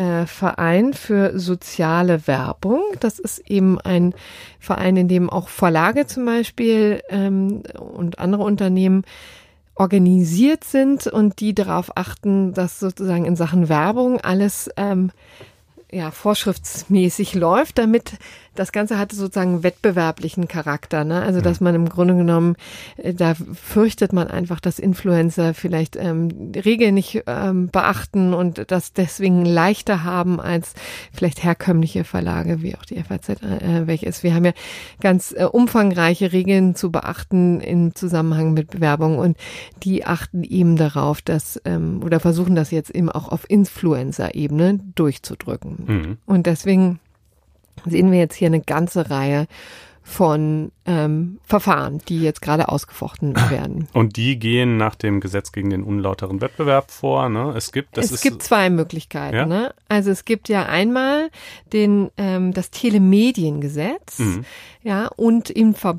äh, Verein für soziale Werbung. Das ist eben ein Verein, in dem auch Verlage zum Beispiel ähm, und andere Unternehmen organisiert sind und die darauf achten, dass sozusagen in Sachen Werbung alles ähm, ja, vorschriftsmäßig läuft, damit das Ganze hatte sozusagen wettbewerblichen Charakter. Ne? Also dass man im Grunde genommen, äh, da fürchtet man einfach, dass Influencer vielleicht ähm, Regeln nicht ähm, beachten und das deswegen leichter haben als vielleicht herkömmliche Verlage, wie auch die FAZ äh, welche ist. Wir haben ja ganz äh, umfangreiche Regeln zu beachten im Zusammenhang mit Bewerbung und die achten eben darauf, dass ähm, oder versuchen das jetzt eben auch auf Influencer-Ebene durchzudrücken. Mhm. Und deswegen sehen wir jetzt hier eine ganze Reihe von ähm, Verfahren, die jetzt gerade ausgefochten werden. Und die gehen nach dem Gesetz gegen den unlauteren Wettbewerb vor. Ne? Es gibt, das es ist, gibt zwei Möglichkeiten. Ja? Ne? Also es gibt ja einmal den ähm, das Telemediengesetz, mhm. ja, und in Ver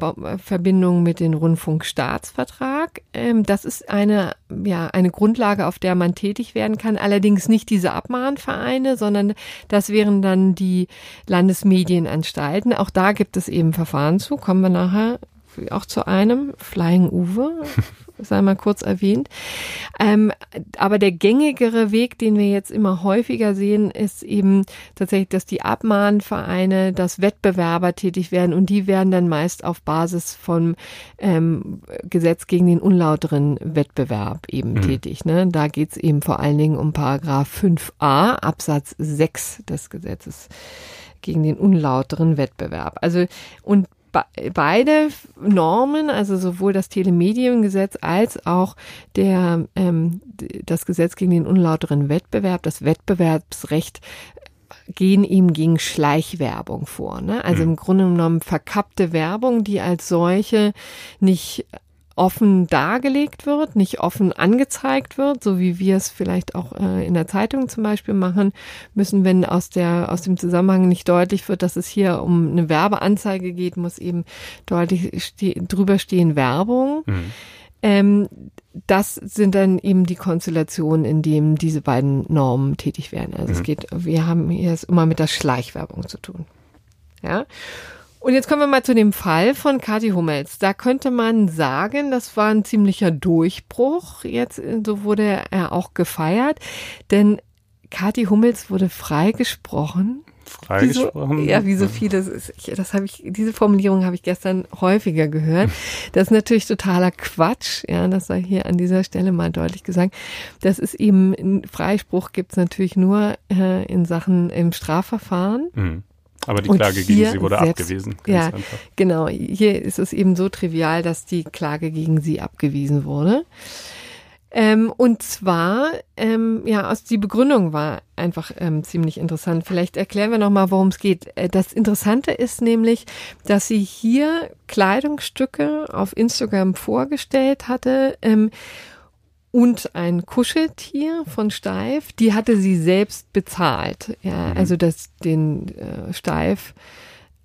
Verbindung mit dem Rundfunkstaatsvertrag. Ähm, das ist eine ja eine Grundlage, auf der man tätig werden kann. Allerdings nicht diese Abmahnvereine, sondern das wären dann die Landesmedienanstalten. Auch da gibt es eben Verfahren zu. Kommen wir nachher auch zu einem, Flying Uwe, sei mal kurz erwähnt. Ähm, aber der gängigere Weg, den wir jetzt immer häufiger sehen, ist eben tatsächlich, dass die Abmahnvereine, dass Wettbewerber tätig werden und die werden dann meist auf Basis vom ähm, Gesetz gegen den unlauteren Wettbewerb eben mhm. tätig. Ne? Da geht's eben vor allen Dingen um Paragraph 5a Absatz 6 des Gesetzes gegen den unlauteren Wettbewerb. Also und beide Normen, also sowohl das Telemediengesetz als auch der, ähm, das Gesetz gegen den unlauteren Wettbewerb, das Wettbewerbsrecht gehen ihm gegen Schleichwerbung vor. Ne? Also mhm. im Grunde genommen verkappte Werbung, die als solche nicht offen dargelegt wird, nicht offen angezeigt wird, so wie wir es vielleicht auch äh, in der Zeitung zum Beispiel machen müssen, wenn aus der aus dem Zusammenhang nicht deutlich wird, dass es hier um eine Werbeanzeige geht, muss eben deutlich ste drüber stehen Werbung. Mhm. Ähm, das sind dann eben die Konstellationen, in denen diese beiden Normen tätig werden. Also mhm. es geht, wir haben hier es immer mit der Schleichwerbung zu tun. Ja. Und jetzt kommen wir mal zu dem Fall von Kathi Hummels. Da könnte man sagen, das war ein ziemlicher Durchbruch. Jetzt, so wurde er auch gefeiert. Denn Kathi Hummels wurde freigesprochen. Freigesprochen? Wie so, ja, wie so viele. Das habe ich, diese Formulierung habe ich gestern häufiger gehört. Das ist natürlich totaler Quatsch. Ja, das sei hier an dieser Stelle mal deutlich gesagt. Das ist eben, Freispruch gibt es natürlich nur äh, in Sachen im Strafverfahren. Mhm. Aber die Klage gegen sie wurde selbst, abgewiesen. Ja, einfach. genau. Hier ist es eben so trivial, dass die Klage gegen sie abgewiesen wurde. Ähm, und zwar, ähm, ja, aus die Begründung war einfach ähm, ziemlich interessant. Vielleicht erklären wir nochmal, worum es geht. Äh, das Interessante ist nämlich, dass sie hier Kleidungsstücke auf Instagram vorgestellt hatte, ähm, und ein Kuscheltier von Steif, die hatte sie selbst bezahlt. Ja, mhm. also das den äh, Steif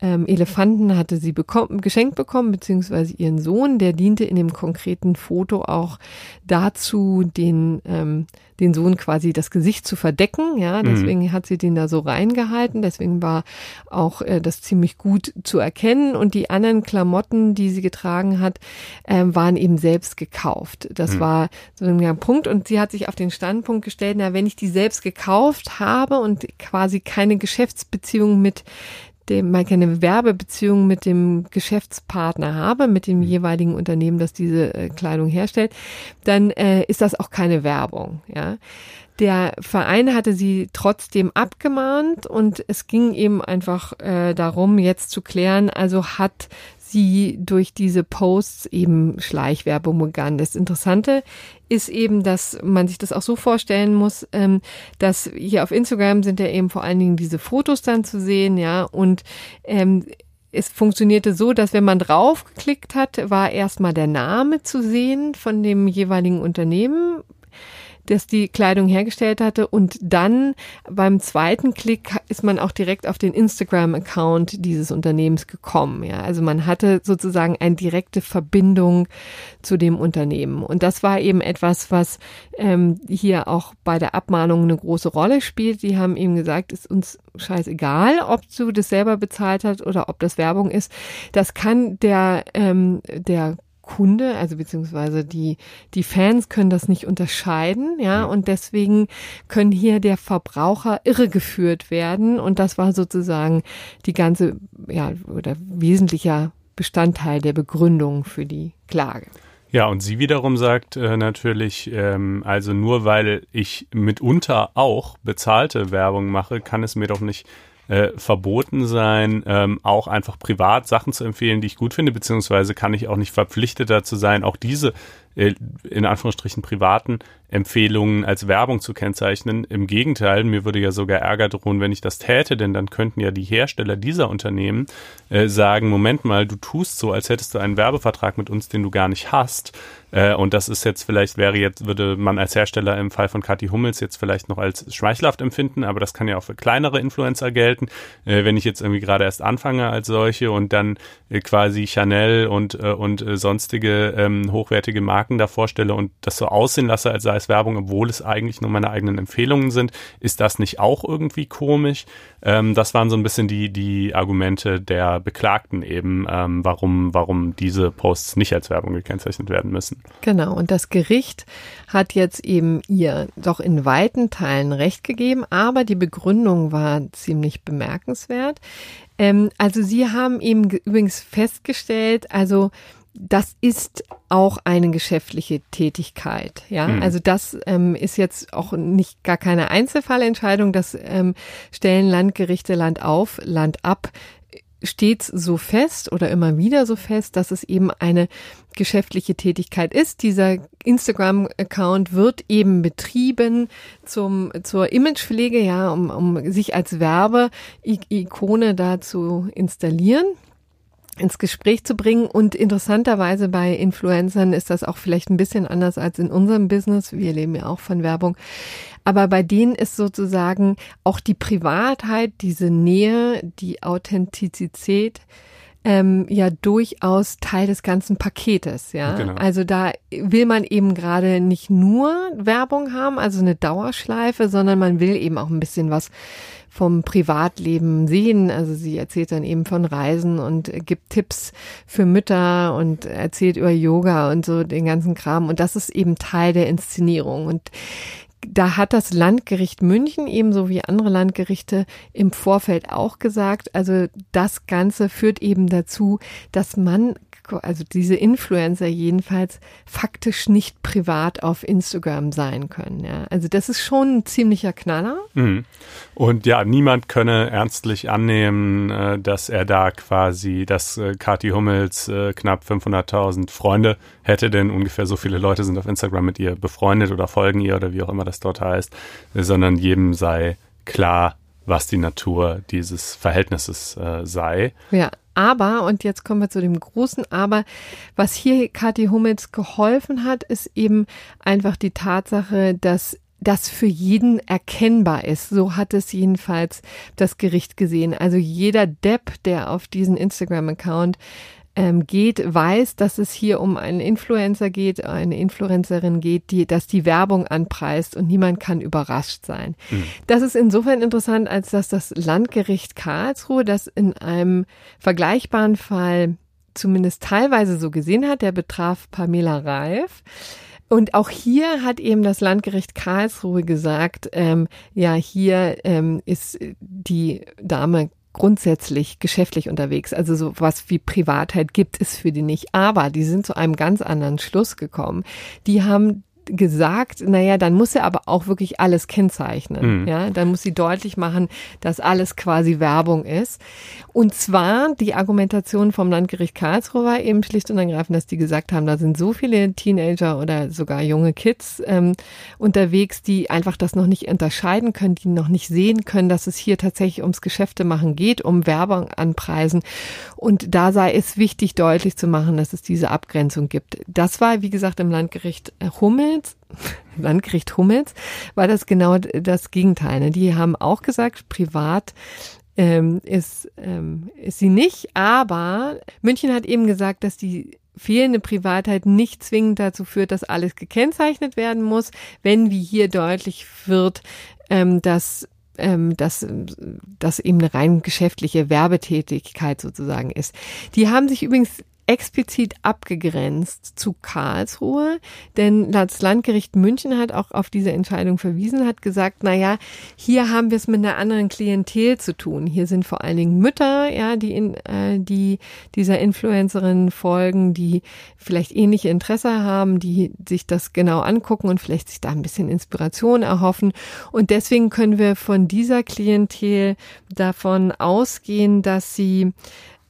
ähm, Elefanten hatte sie bekommen, geschenkt bekommen, beziehungsweise ihren Sohn, der diente in dem konkreten Foto auch dazu, den, ähm, den Sohn quasi das Gesicht zu verdecken. Ja, mhm. deswegen mhm. hat sie den da so reingehalten. Deswegen war auch äh, das ziemlich gut zu erkennen. Und die anderen Klamotten, die sie getragen hat, äh, waren eben selbst gekauft. Das mhm. war so ein Punkt. Und sie hat sich auf den Standpunkt gestellt, na, wenn ich die selbst gekauft habe und quasi keine Geschäftsbeziehung mit dem mal keine Werbebeziehung mit dem Geschäftspartner habe, mit dem jeweiligen Unternehmen, das diese äh, Kleidung herstellt, dann äh, ist das auch keine Werbung, ja. Der Verein hatte sie trotzdem abgemahnt und es ging eben einfach äh, darum, jetzt zu klären, also hat sie durch diese Posts eben Schleichwerbung begann. Das Interessante ist eben, dass man sich das auch so vorstellen muss, ähm, dass hier auf Instagram sind ja eben vor allen Dingen diese Fotos dann zu sehen, ja, und ähm, es funktionierte so, dass wenn man draufgeklickt hat, war erstmal der Name zu sehen von dem jeweiligen Unternehmen, das die Kleidung hergestellt hatte. Und dann beim zweiten Klick ist man auch direkt auf den Instagram-Account dieses Unternehmens gekommen. Ja, also man hatte sozusagen eine direkte Verbindung zu dem Unternehmen. Und das war eben etwas, was ähm, hier auch bei der Abmahnung eine große Rolle spielt. Die haben eben gesagt, ist uns scheißegal, ob du das selber bezahlt hast oder ob das Werbung ist. Das kann der, ähm, der Kunde, also beziehungsweise die, die Fans können das nicht unterscheiden, ja, und deswegen können hier der Verbraucher irregeführt werden und das war sozusagen die ganze, ja, oder wesentlicher Bestandteil der Begründung für die Klage. Ja, und sie wiederum sagt äh, natürlich, ähm, also nur weil ich mitunter auch bezahlte Werbung mache, kann es mir doch nicht äh, verboten sein, ähm, auch einfach privat Sachen zu empfehlen, die ich gut finde, beziehungsweise kann ich auch nicht verpflichtet dazu sein, auch diese äh, in Anführungsstrichen privaten Empfehlungen als Werbung zu kennzeichnen. Im Gegenteil, mir würde ja sogar Ärger drohen, wenn ich das täte, denn dann könnten ja die Hersteller dieser Unternehmen äh, sagen, Moment mal, du tust so, als hättest du einen Werbevertrag mit uns, den du gar nicht hast. Äh, und das ist jetzt vielleicht, wäre jetzt, würde man als Hersteller im Fall von Kathi Hummels jetzt vielleicht noch als schmeichelhaft empfinden, aber das kann ja auch für kleinere Influencer gelten. Äh, wenn ich jetzt irgendwie gerade erst anfange als solche und dann äh, quasi Chanel und, äh, und äh, sonstige ähm, hochwertige Marken da vorstelle und das so aussehen lasse, als sei als Werbung, obwohl es eigentlich nur meine eigenen Empfehlungen sind. Ist das nicht auch irgendwie komisch? Ähm, das waren so ein bisschen die, die Argumente der Beklagten eben, ähm, warum, warum diese Posts nicht als Werbung gekennzeichnet werden müssen. Genau. Und das Gericht hat jetzt eben ihr doch in weiten Teilen Recht gegeben, aber die Begründung war ziemlich bemerkenswert. Ähm, also sie haben eben übrigens festgestellt, also das ist auch eine geschäftliche Tätigkeit. Ja, mhm. also das ähm, ist jetzt auch nicht gar keine Einzelfallentscheidung. Das ähm, stellen Landgerichte Land auf, Land ab stets so fest oder immer wieder so fest, dass es eben eine geschäftliche Tätigkeit ist. Dieser Instagram-Account wird eben betrieben zum, zur Imagepflege, ja, um, um sich als Werbe-Ikone da zu installieren ins Gespräch zu bringen. Und interessanterweise bei Influencern ist das auch vielleicht ein bisschen anders als in unserem Business. Wir leben ja auch von Werbung. Aber bei denen ist sozusagen auch die Privatheit, diese Nähe, die Authentizität ähm, ja durchaus Teil des ganzen Paketes, ja. Genau. Also da will man eben gerade nicht nur Werbung haben, also eine Dauerschleife, sondern man will eben auch ein bisschen was vom Privatleben sehen. Also sie erzählt dann eben von Reisen und gibt Tipps für Mütter und erzählt über Yoga und so den ganzen Kram. Und das ist eben Teil der Inszenierung. Und da hat das Landgericht München ebenso wie andere Landgerichte im Vorfeld auch gesagt, also das Ganze führt eben dazu, dass man also diese Influencer jedenfalls faktisch nicht privat auf Instagram sein können. Ja. Also das ist schon ein ziemlicher Knaller. Mhm. Und ja, niemand könne ernstlich annehmen, äh, dass er da quasi, dass äh, Kathi Hummels äh, knapp 500.000 Freunde hätte, denn ungefähr so viele Leute sind auf Instagram mit ihr befreundet oder folgen ihr oder wie auch immer das dort heißt, sondern jedem sei klar, was die Natur dieses Verhältnisses äh, sei. Ja, aber, und jetzt kommen wir zu dem großen Aber, was hier Kathi Hummels geholfen hat, ist eben einfach die Tatsache, dass das für jeden erkennbar ist. So hat es jedenfalls das Gericht gesehen. Also jeder Depp, der auf diesen Instagram-Account ähm, geht, weiß, dass es hier um einen Influencer geht, eine Influencerin geht, die, dass die Werbung anpreist und niemand kann überrascht sein. Mhm. Das ist insofern interessant, als dass das Landgericht Karlsruhe das in einem vergleichbaren Fall zumindest teilweise so gesehen hat. Der betraf Pamela Reif. Und auch hier hat eben das Landgericht Karlsruhe gesagt, ähm, ja, hier ähm, ist die Dame grundsätzlich geschäftlich unterwegs. Also so was wie Privatheit gibt es für die nicht. Aber die sind zu einem ganz anderen Schluss gekommen. Die haben gesagt, naja, dann muss er aber auch wirklich alles kennzeichnen. Mhm. Ja, dann muss sie deutlich machen, dass alles quasi Werbung ist. Und zwar die Argumentation vom Landgericht Karlsruhe war eben schlicht und ergreifend, dass die gesagt haben, da sind so viele Teenager oder sogar junge Kids ähm, unterwegs, die einfach das noch nicht unterscheiden können, die noch nicht sehen können, dass es hier tatsächlich ums Geschäftemachen geht, um Werbung anpreisen. Und da sei es wichtig, deutlich zu machen, dass es diese Abgrenzung gibt. Das war, wie gesagt, im Landgericht Hummel Hummels, Landgericht Hummels, war das genau das Gegenteil. Ne? Die haben auch gesagt, privat ähm, ist, ähm, ist sie nicht, aber München hat eben gesagt, dass die fehlende Privatheit nicht zwingend dazu führt, dass alles gekennzeichnet werden muss, wenn wie hier deutlich wird, ähm, dass ähm, dass das eben eine rein geschäftliche Werbetätigkeit sozusagen ist. Die haben sich übrigens explizit abgegrenzt zu Karlsruhe, denn das Landgericht München hat auch auf diese Entscheidung verwiesen, hat gesagt, na ja, hier haben wir es mit einer anderen Klientel zu tun. Hier sind vor allen Dingen Mütter, ja, die in, äh, die dieser Influencerin folgen, die vielleicht ähnliche Interesse haben, die sich das genau angucken und vielleicht sich da ein bisschen Inspiration erhoffen. Und deswegen können wir von dieser Klientel davon ausgehen, dass sie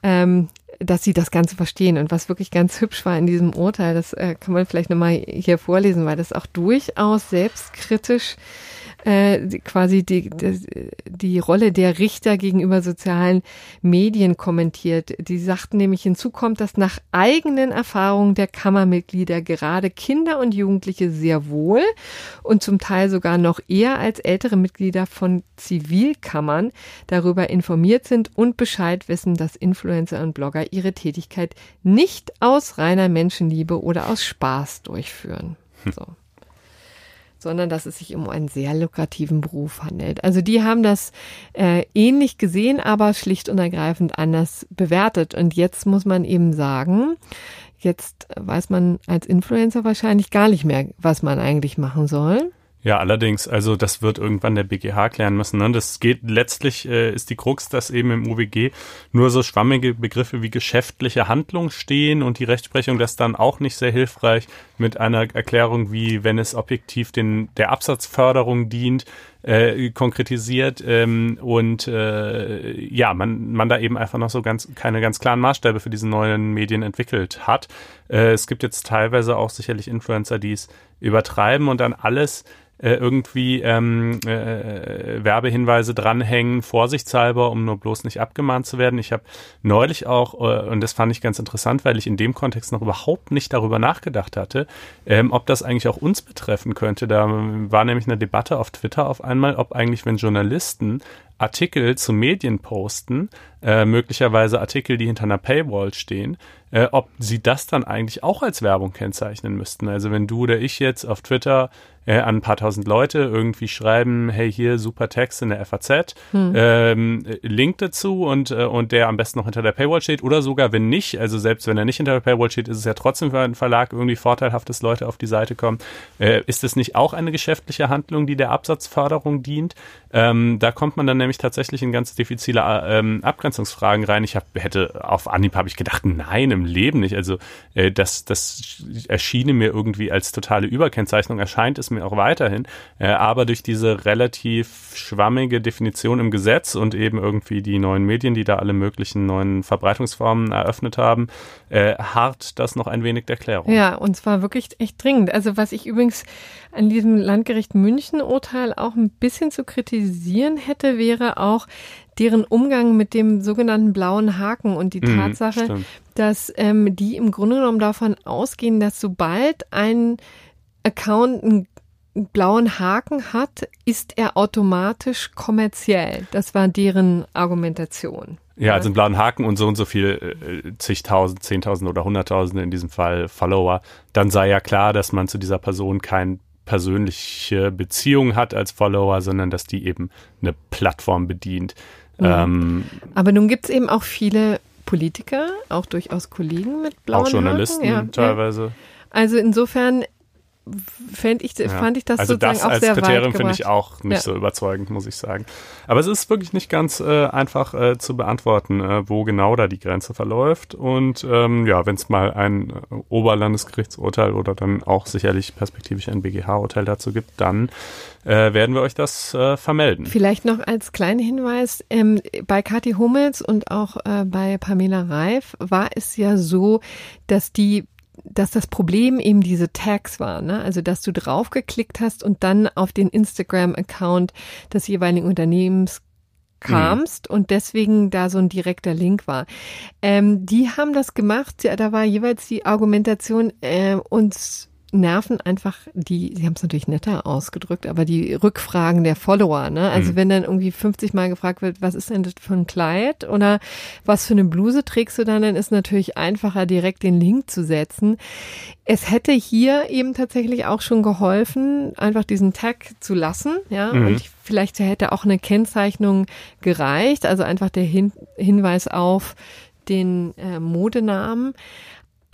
ähm, dass sie das Ganze verstehen. Und was wirklich ganz hübsch war in diesem Urteil, das äh, kann man vielleicht nochmal hier vorlesen, weil das auch durchaus selbstkritisch äh, quasi die, die, die Rolle der Richter gegenüber sozialen Medien kommentiert. Die sagten nämlich, hinzu kommt, dass nach eigenen Erfahrungen der Kammermitglieder gerade Kinder und Jugendliche sehr wohl und zum Teil sogar noch eher als ältere Mitglieder von Zivilkammern darüber informiert sind und Bescheid wissen, dass Influencer und Blogger ihre Tätigkeit nicht aus reiner Menschenliebe oder aus Spaß durchführen. So sondern dass es sich um einen sehr lukrativen Beruf handelt. Also die haben das äh, ähnlich gesehen, aber schlicht und ergreifend anders bewertet. Und jetzt muss man eben sagen, jetzt weiß man als Influencer wahrscheinlich gar nicht mehr, was man eigentlich machen soll. Ja, allerdings, also das wird irgendwann der BGH klären müssen. Ne? Das geht letztlich, äh, ist die Krux, dass eben im UWG nur so schwammige Begriffe wie geschäftliche Handlung stehen und die Rechtsprechung das dann auch nicht sehr hilfreich mit einer Erklärung wie, wenn es objektiv den, der Absatzförderung dient, äh, konkretisiert ähm, und äh, ja, man, man da eben einfach noch so ganz keine ganz klaren Maßstäbe für diese neuen Medien entwickelt hat. Äh, es gibt jetzt teilweise auch sicherlich Influencer, die es übertreiben und dann alles äh, irgendwie ähm, äh, Werbehinweise dranhängen, vorsichtshalber, um nur bloß nicht abgemahnt zu werden. Ich habe neulich auch, äh, und das fand ich ganz interessant, weil ich in dem Kontext noch überhaupt nicht darüber nachgedacht hatte, ähm, ob das eigentlich auch uns betreffen könnte. Da war nämlich eine Debatte auf Twitter auf einmal, ob eigentlich, wenn Journalisten Artikel zu Medien posten, äh, möglicherweise Artikel, die hinter einer Paywall stehen, äh, ob sie das dann eigentlich auch als Werbung kennzeichnen müssten. Also wenn du oder ich jetzt auf Twitter äh, an ein paar tausend Leute irgendwie schreiben, hey, hier super Text in der FAZ, hm. ähm, Link dazu und, äh, und der am besten noch hinter der Paywall steht oder sogar wenn nicht, also selbst wenn er nicht hinter der Paywall steht, ist es ja trotzdem für einen Verlag irgendwie vorteilhaft, dass Leute auf die Seite kommen. Äh, ist es nicht auch eine geschäftliche Handlung, die der Absatzförderung dient? Ähm, da kommt man dann nämlich tatsächlich in ganz diffizile ähm, Abgrenzungsfragen rein. Ich hab, hätte auf Anhieb habe ich gedacht, nein, im Leben nicht. Also äh, das, das erschiene mir irgendwie als totale Überkennzeichnung, erscheint es mir auch weiterhin. Äh, aber durch diese relativ schwammige Definition im Gesetz und eben irgendwie die neuen Medien, die da alle möglichen neuen Verbreitungsformen eröffnet haben, äh, hart das noch ein wenig der Klärung. Ja, und zwar wirklich echt dringend. Also was ich übrigens an diesem Landgericht München Urteil auch ein bisschen zu kritisieren hätte, wäre auch deren Umgang mit dem sogenannten blauen Haken und die mhm, Tatsache, stimmt. dass ähm, die im Grunde genommen davon ausgehen, dass sobald ein Account ein einen blauen Haken hat, ist er automatisch kommerziell. Das war deren Argumentation. Ja, also einen blauen Haken und so und so viel äh, zigtausend, zehntausend oder hunderttausende in diesem Fall Follower, dann sei ja klar, dass man zu dieser Person kein persönliche Beziehung hat als Follower, sondern dass die eben eine Plattform bedient. Mhm. Ähm, Aber nun gibt es eben auch viele Politiker, auch durchaus Kollegen mit blauen Auch Journalisten Haken. Ja, teilweise. Also insofern fänd ich, ja. fand ich das also sozusagen das auch als sehr Kriterium finde ich auch nicht ja. so überzeugend, muss ich sagen. Aber es ist wirklich nicht ganz äh, einfach äh, zu beantworten, äh, wo genau da die Grenze verläuft. Und ähm, ja, wenn es mal ein äh, Oberlandesgerichtsurteil oder dann auch sicherlich perspektivisch ein BGH-Urteil dazu gibt, dann äh, werden wir euch das äh, vermelden. Vielleicht noch als kleinen Hinweis, ähm, bei Kathi Hummels und auch äh, bei Pamela Reif war es ja so, dass die dass das Problem eben diese Tags war, ne? Also dass du draufgeklickt hast und dann auf den Instagram-Account des jeweiligen Unternehmens kamst mhm. und deswegen da so ein direkter Link war. Ähm, die haben das gemacht, ja, da war jeweils die Argumentation, äh, uns nerven einfach die, sie haben es natürlich netter ausgedrückt, aber die Rückfragen der Follower, ne? Also mhm. wenn dann irgendwie 50 Mal gefragt wird, was ist denn das für ein Kleid oder was für eine Bluse trägst du dann, dann ist natürlich einfacher, direkt den Link zu setzen. Es hätte hier eben tatsächlich auch schon geholfen, einfach diesen Tag zu lassen, ja, mhm. und vielleicht hätte auch eine Kennzeichnung gereicht, also einfach der Hin Hinweis auf den äh, Modenamen.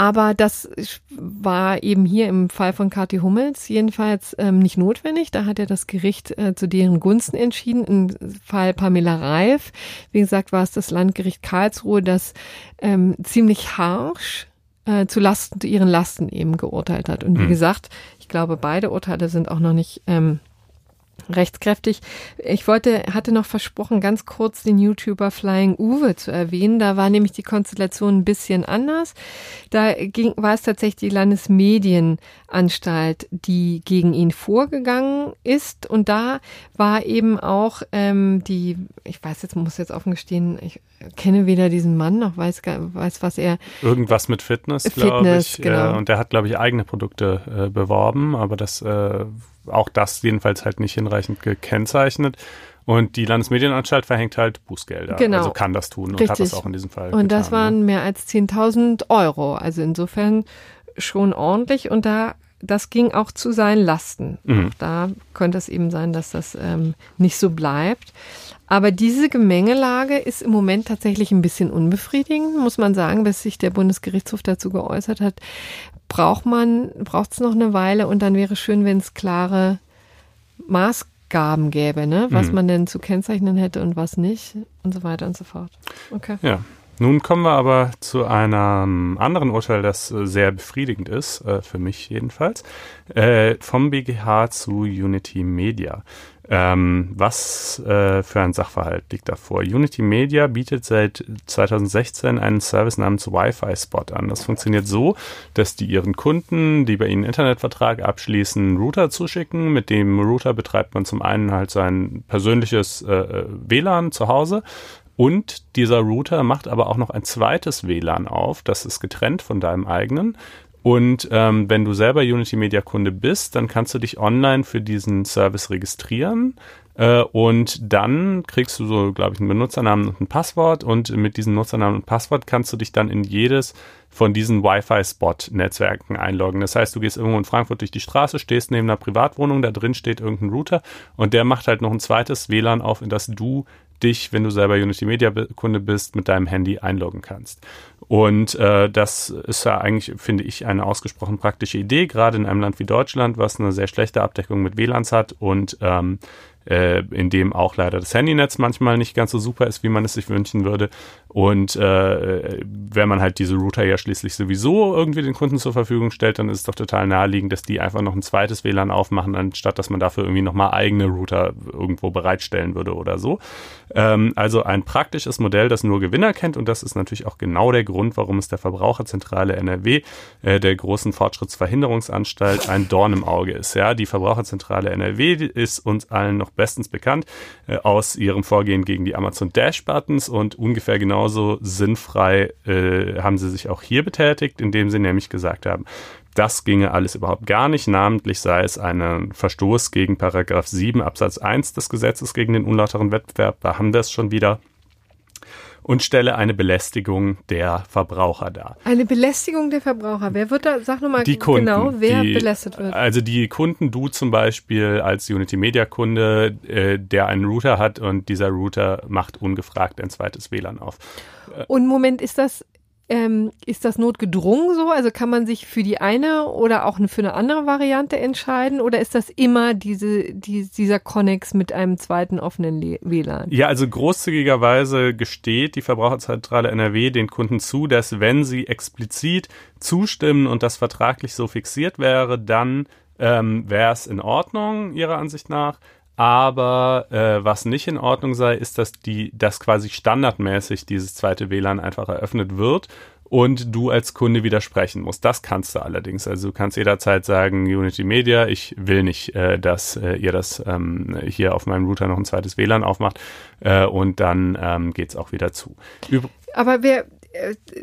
Aber das war eben hier im Fall von Kathi Hummels jedenfalls ähm, nicht notwendig. Da hat ja das Gericht äh, zu deren Gunsten entschieden. Im Fall Pamela Reif, wie gesagt, war es das Landgericht Karlsruhe, das ähm, ziemlich harsch äh, zu Lasten, zu ihren Lasten eben geurteilt hat. Und wie mhm. gesagt, ich glaube, beide Urteile sind auch noch nicht ähm, rechtskräftig. Ich wollte, hatte noch versprochen, ganz kurz den YouTuber Flying Uwe zu erwähnen. Da war nämlich die Konstellation ein bisschen anders. Da ging, war es tatsächlich die Landesmedienanstalt, die gegen ihn vorgegangen ist. Und da war eben auch ähm, die, ich weiß jetzt, muss jetzt offen gestehen, ich kenne weder diesen Mann noch weiß, weiß was er. Irgendwas mit Fitness, glaube ich. Genau. Und der hat, glaube ich, eigene Produkte äh, beworben, aber das äh, auch das jedenfalls halt nicht hinreichend gekennzeichnet. Und die Landesmedienanstalt verhängt halt Bußgelder. Genau. Also kann das tun und Richtig. hat das auch in diesem Fall. Und getan, das waren ne? mehr als 10.000 Euro. Also insofern schon ordentlich. Und da das ging auch zu seinen Lasten. Mhm. Auch da könnte es eben sein, dass das ähm, nicht so bleibt. Aber diese Gemengelage ist im Moment tatsächlich ein bisschen unbefriedigend, muss man sagen, bis sich der Bundesgerichtshof dazu geäußert hat. Braucht man, braucht es noch eine Weile und dann wäre schön, wenn es klare Maßgaben gäbe, ne? was mhm. man denn zu kennzeichnen hätte und was nicht und so weiter und so fort. Okay. Ja, nun kommen wir aber zu einem anderen Urteil, das äh, sehr befriedigend ist, äh, für mich jedenfalls, äh, vom BGH zu Unity Media. Ähm, was für ein Sachverhalt liegt davor? Unity Media bietet seit 2016 einen Service namens Wi-Fi Spot an. Das funktioniert so, dass die ihren Kunden, die bei ihnen Internetvertrag abschließen, einen Router zuschicken. Mit dem Router betreibt man zum einen halt sein persönliches WLAN zu Hause und dieser Router macht aber auch noch ein zweites WLAN auf, das ist getrennt von deinem eigenen. Und ähm, wenn du selber Unity Media Kunde bist, dann kannst du dich online für diesen Service registrieren. Äh, und dann kriegst du so, glaube ich, einen Benutzernamen und ein Passwort. Und mit diesem Nutzernamen und Passwort kannst du dich dann in jedes von diesen Wi-Fi-Spot-Netzwerken einloggen. Das heißt, du gehst irgendwo in Frankfurt durch die Straße, stehst neben einer Privatwohnung, da drin steht irgendein Router und der macht halt noch ein zweites WLAN auf, in das du dich, wenn du selber Unity Media Kunde bist, mit deinem Handy einloggen kannst. Und äh, das ist ja eigentlich, finde ich, eine ausgesprochen praktische Idee, gerade in einem Land wie Deutschland, was eine sehr schlechte Abdeckung mit WLANs hat und ähm, äh, in dem auch leider das Handynetz manchmal nicht ganz so super ist, wie man es sich wünschen würde. Und äh, wenn man halt diese Router ja schließlich sowieso irgendwie den Kunden zur Verfügung stellt, dann ist es doch total naheliegend, dass die einfach noch ein zweites WLAN aufmachen, anstatt dass man dafür irgendwie nochmal eigene Router irgendwo bereitstellen würde oder so. Ähm, also ein praktisches Modell, das nur Gewinner kennt und das ist natürlich auch genau der Grund, warum es der Verbraucherzentrale NRW, äh, der großen Fortschrittsverhinderungsanstalt, ein Dorn im Auge ist. Ja, die Verbraucherzentrale NRW ist uns allen noch bestens bekannt äh, aus ihrem Vorgehen gegen die Amazon Dash Buttons und ungefähr genauso sinnfrei äh, haben sie sich auch hier betätigt, indem sie nämlich gesagt haben, Das ginge alles überhaupt gar nicht. Namentlich sei es ein Verstoß gegen Paragraph 7 Absatz 1 des Gesetzes gegen den unlauteren Wettbewerb. Da haben wir es schon wieder und stelle eine Belästigung der Verbraucher dar. Eine Belästigung der Verbraucher. Wer wird da, sag nochmal genau, wer die, belästigt wird. Also die Kunden, du zum Beispiel als Unity Media Kunde, äh, der einen Router hat und dieser Router macht ungefragt ein zweites WLAN auf. Und Moment, ist das ähm, ist das notgedrungen so? Also kann man sich für die eine oder auch für eine andere Variante entscheiden? Oder ist das immer diese, die, dieser Connex mit einem zweiten offenen WLAN? Ja, also großzügigerweise gesteht die Verbraucherzentrale NRW den Kunden zu, dass wenn sie explizit zustimmen und das vertraglich so fixiert wäre, dann ähm, wäre es in Ordnung, ihrer Ansicht nach. Aber äh, was nicht in Ordnung sei, ist, dass die, dass quasi standardmäßig dieses zweite WLAN einfach eröffnet wird und du als Kunde widersprechen musst. Das kannst du allerdings. Also du kannst jederzeit sagen, Unity Media, ich will nicht, äh, dass äh, ihr das ähm, hier auf meinem Router noch ein zweites WLAN aufmacht äh, und dann ähm, geht's auch wieder zu. Üb Aber wer,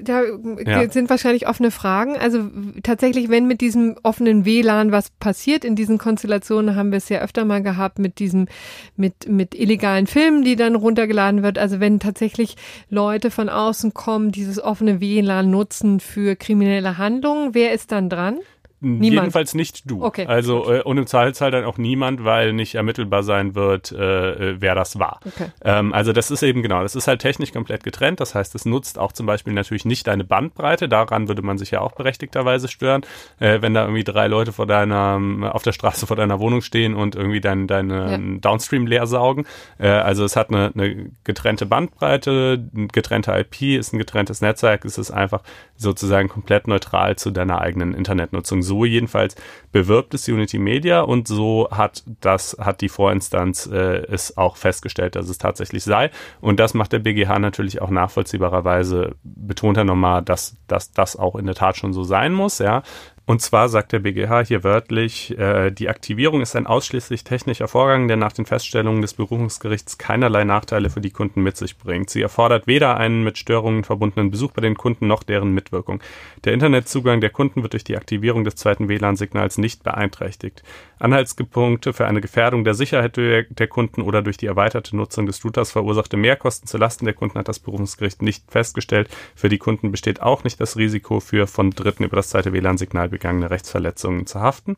da ja. sind wahrscheinlich offene Fragen. Also tatsächlich, wenn mit diesem offenen WLAN was passiert, in diesen Konstellationen haben wir es ja öfter mal gehabt mit diesem, mit, mit illegalen Filmen, die dann runtergeladen wird. Also wenn tatsächlich Leute von außen kommen, dieses offene WLAN nutzen für kriminelle Handlungen, wer ist dann dran? Niemand. Jedenfalls nicht du. Okay. Also äh, und im Zweifelsfall dann auch niemand, weil nicht ermittelbar sein wird, äh, äh, wer das war. Okay. Ähm, also das ist eben genau, das ist halt technisch komplett getrennt. Das heißt, es nutzt auch zum Beispiel natürlich nicht deine Bandbreite. Daran würde man sich ja auch berechtigterweise stören, äh, wenn da irgendwie drei Leute vor deiner auf der Straße vor deiner Wohnung stehen und irgendwie dein, deine ja. Downstream leer saugen. Äh, also es hat eine, eine getrennte Bandbreite, ein getrennte IP, ist ein getrenntes Netzwerk. Es ist einfach sozusagen komplett neutral zu deiner eigenen Internetnutzung so jedenfalls bewirbt es Unity Media und so hat das, hat die Vorinstanz äh, es auch festgestellt, dass es tatsächlich sei. Und das macht der BGH natürlich auch nachvollziehbarerweise, betont er nochmal, dass, dass das auch in der Tat schon so sein muss, ja. Und zwar sagt der BGH hier wörtlich, äh, die Aktivierung ist ein ausschließlich technischer Vorgang, der nach den Feststellungen des Berufungsgerichts keinerlei Nachteile für die Kunden mit sich bringt. Sie erfordert weder einen mit Störungen verbundenen Besuch bei den Kunden noch deren Mitwirkung. Der Internetzugang der Kunden wird durch die Aktivierung des zweiten WLAN-Signals nicht beeinträchtigt. Anhaltspunkte für eine Gefährdung der Sicherheit der Kunden oder durch die erweiterte Nutzung des Routers verursachte Mehrkosten zulasten der Kunden hat das Berufungsgericht nicht festgestellt. Für die Kunden besteht auch nicht das Risiko für von Dritten über das zweite WLAN-Signal begangene Rechtsverletzungen zu haften.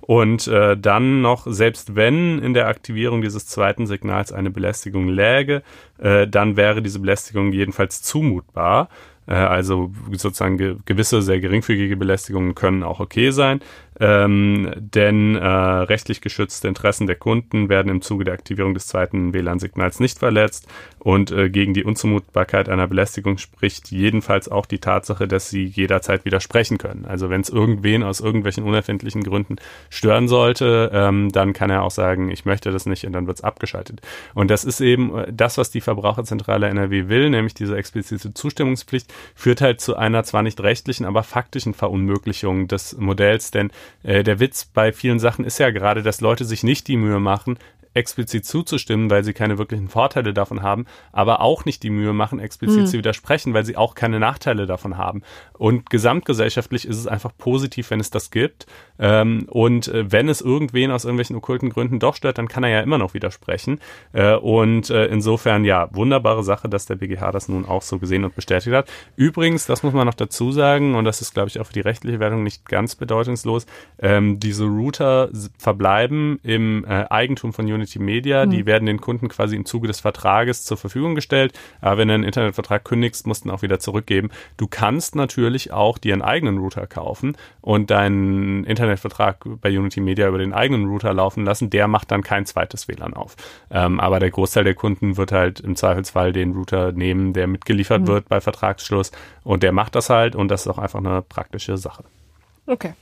Und äh, dann noch, selbst wenn in der Aktivierung dieses zweiten Signals eine Belästigung läge, äh, dann wäre diese Belästigung jedenfalls zumutbar. Äh, also sozusagen ge gewisse sehr geringfügige Belästigungen können auch okay sein ähm, denn äh, rechtlich geschützte Interessen der Kunden werden im Zuge der Aktivierung des zweiten WLAN-Signals nicht verletzt und äh, gegen die Unzumutbarkeit einer Belästigung spricht jedenfalls auch die Tatsache, dass sie jederzeit widersprechen können. Also wenn es irgendwen aus irgendwelchen unerfindlichen Gründen stören sollte, ähm, dann kann er auch sagen, ich möchte das nicht und dann wird es abgeschaltet. Und das ist eben äh, das, was die Verbraucherzentrale NRW will, nämlich diese explizite Zustimmungspflicht, führt halt zu einer zwar nicht rechtlichen, aber faktischen Verunmöglichung des Modells, denn der Witz bei vielen Sachen ist ja gerade, dass Leute sich nicht die Mühe machen, explizit zuzustimmen, weil sie keine wirklichen Vorteile davon haben, aber auch nicht die Mühe machen, explizit mhm. zu widersprechen, weil sie auch keine Nachteile davon haben. Und gesamtgesellschaftlich ist es einfach positiv, wenn es das gibt. Ähm, und äh, wenn es irgendwen aus irgendwelchen okkulten Gründen doch stört, dann kann er ja immer noch widersprechen. Äh, und äh, insofern, ja, wunderbare Sache, dass der BGH das nun auch so gesehen und bestätigt hat. Übrigens, das muss man noch dazu sagen, und das ist, glaube ich, auch für die rechtliche Wertung nicht ganz bedeutungslos, ähm, diese Router verbleiben im äh, Eigentum von Unity Media. Mhm. Die werden den Kunden quasi im Zuge des Vertrages zur Verfügung gestellt. Aber wenn du einen Internetvertrag kündigst, musst du ihn auch wieder zurückgeben. Du kannst natürlich auch dir einen eigenen Router kaufen und deinen Internet Internetvertrag bei Unity Media über den eigenen Router laufen lassen, der macht dann kein zweites WLAN auf. Ähm, aber der Großteil der Kunden wird halt im Zweifelsfall den Router nehmen, der mitgeliefert mhm. wird bei Vertragsschluss und der macht das halt und das ist auch einfach eine praktische Sache. Okay.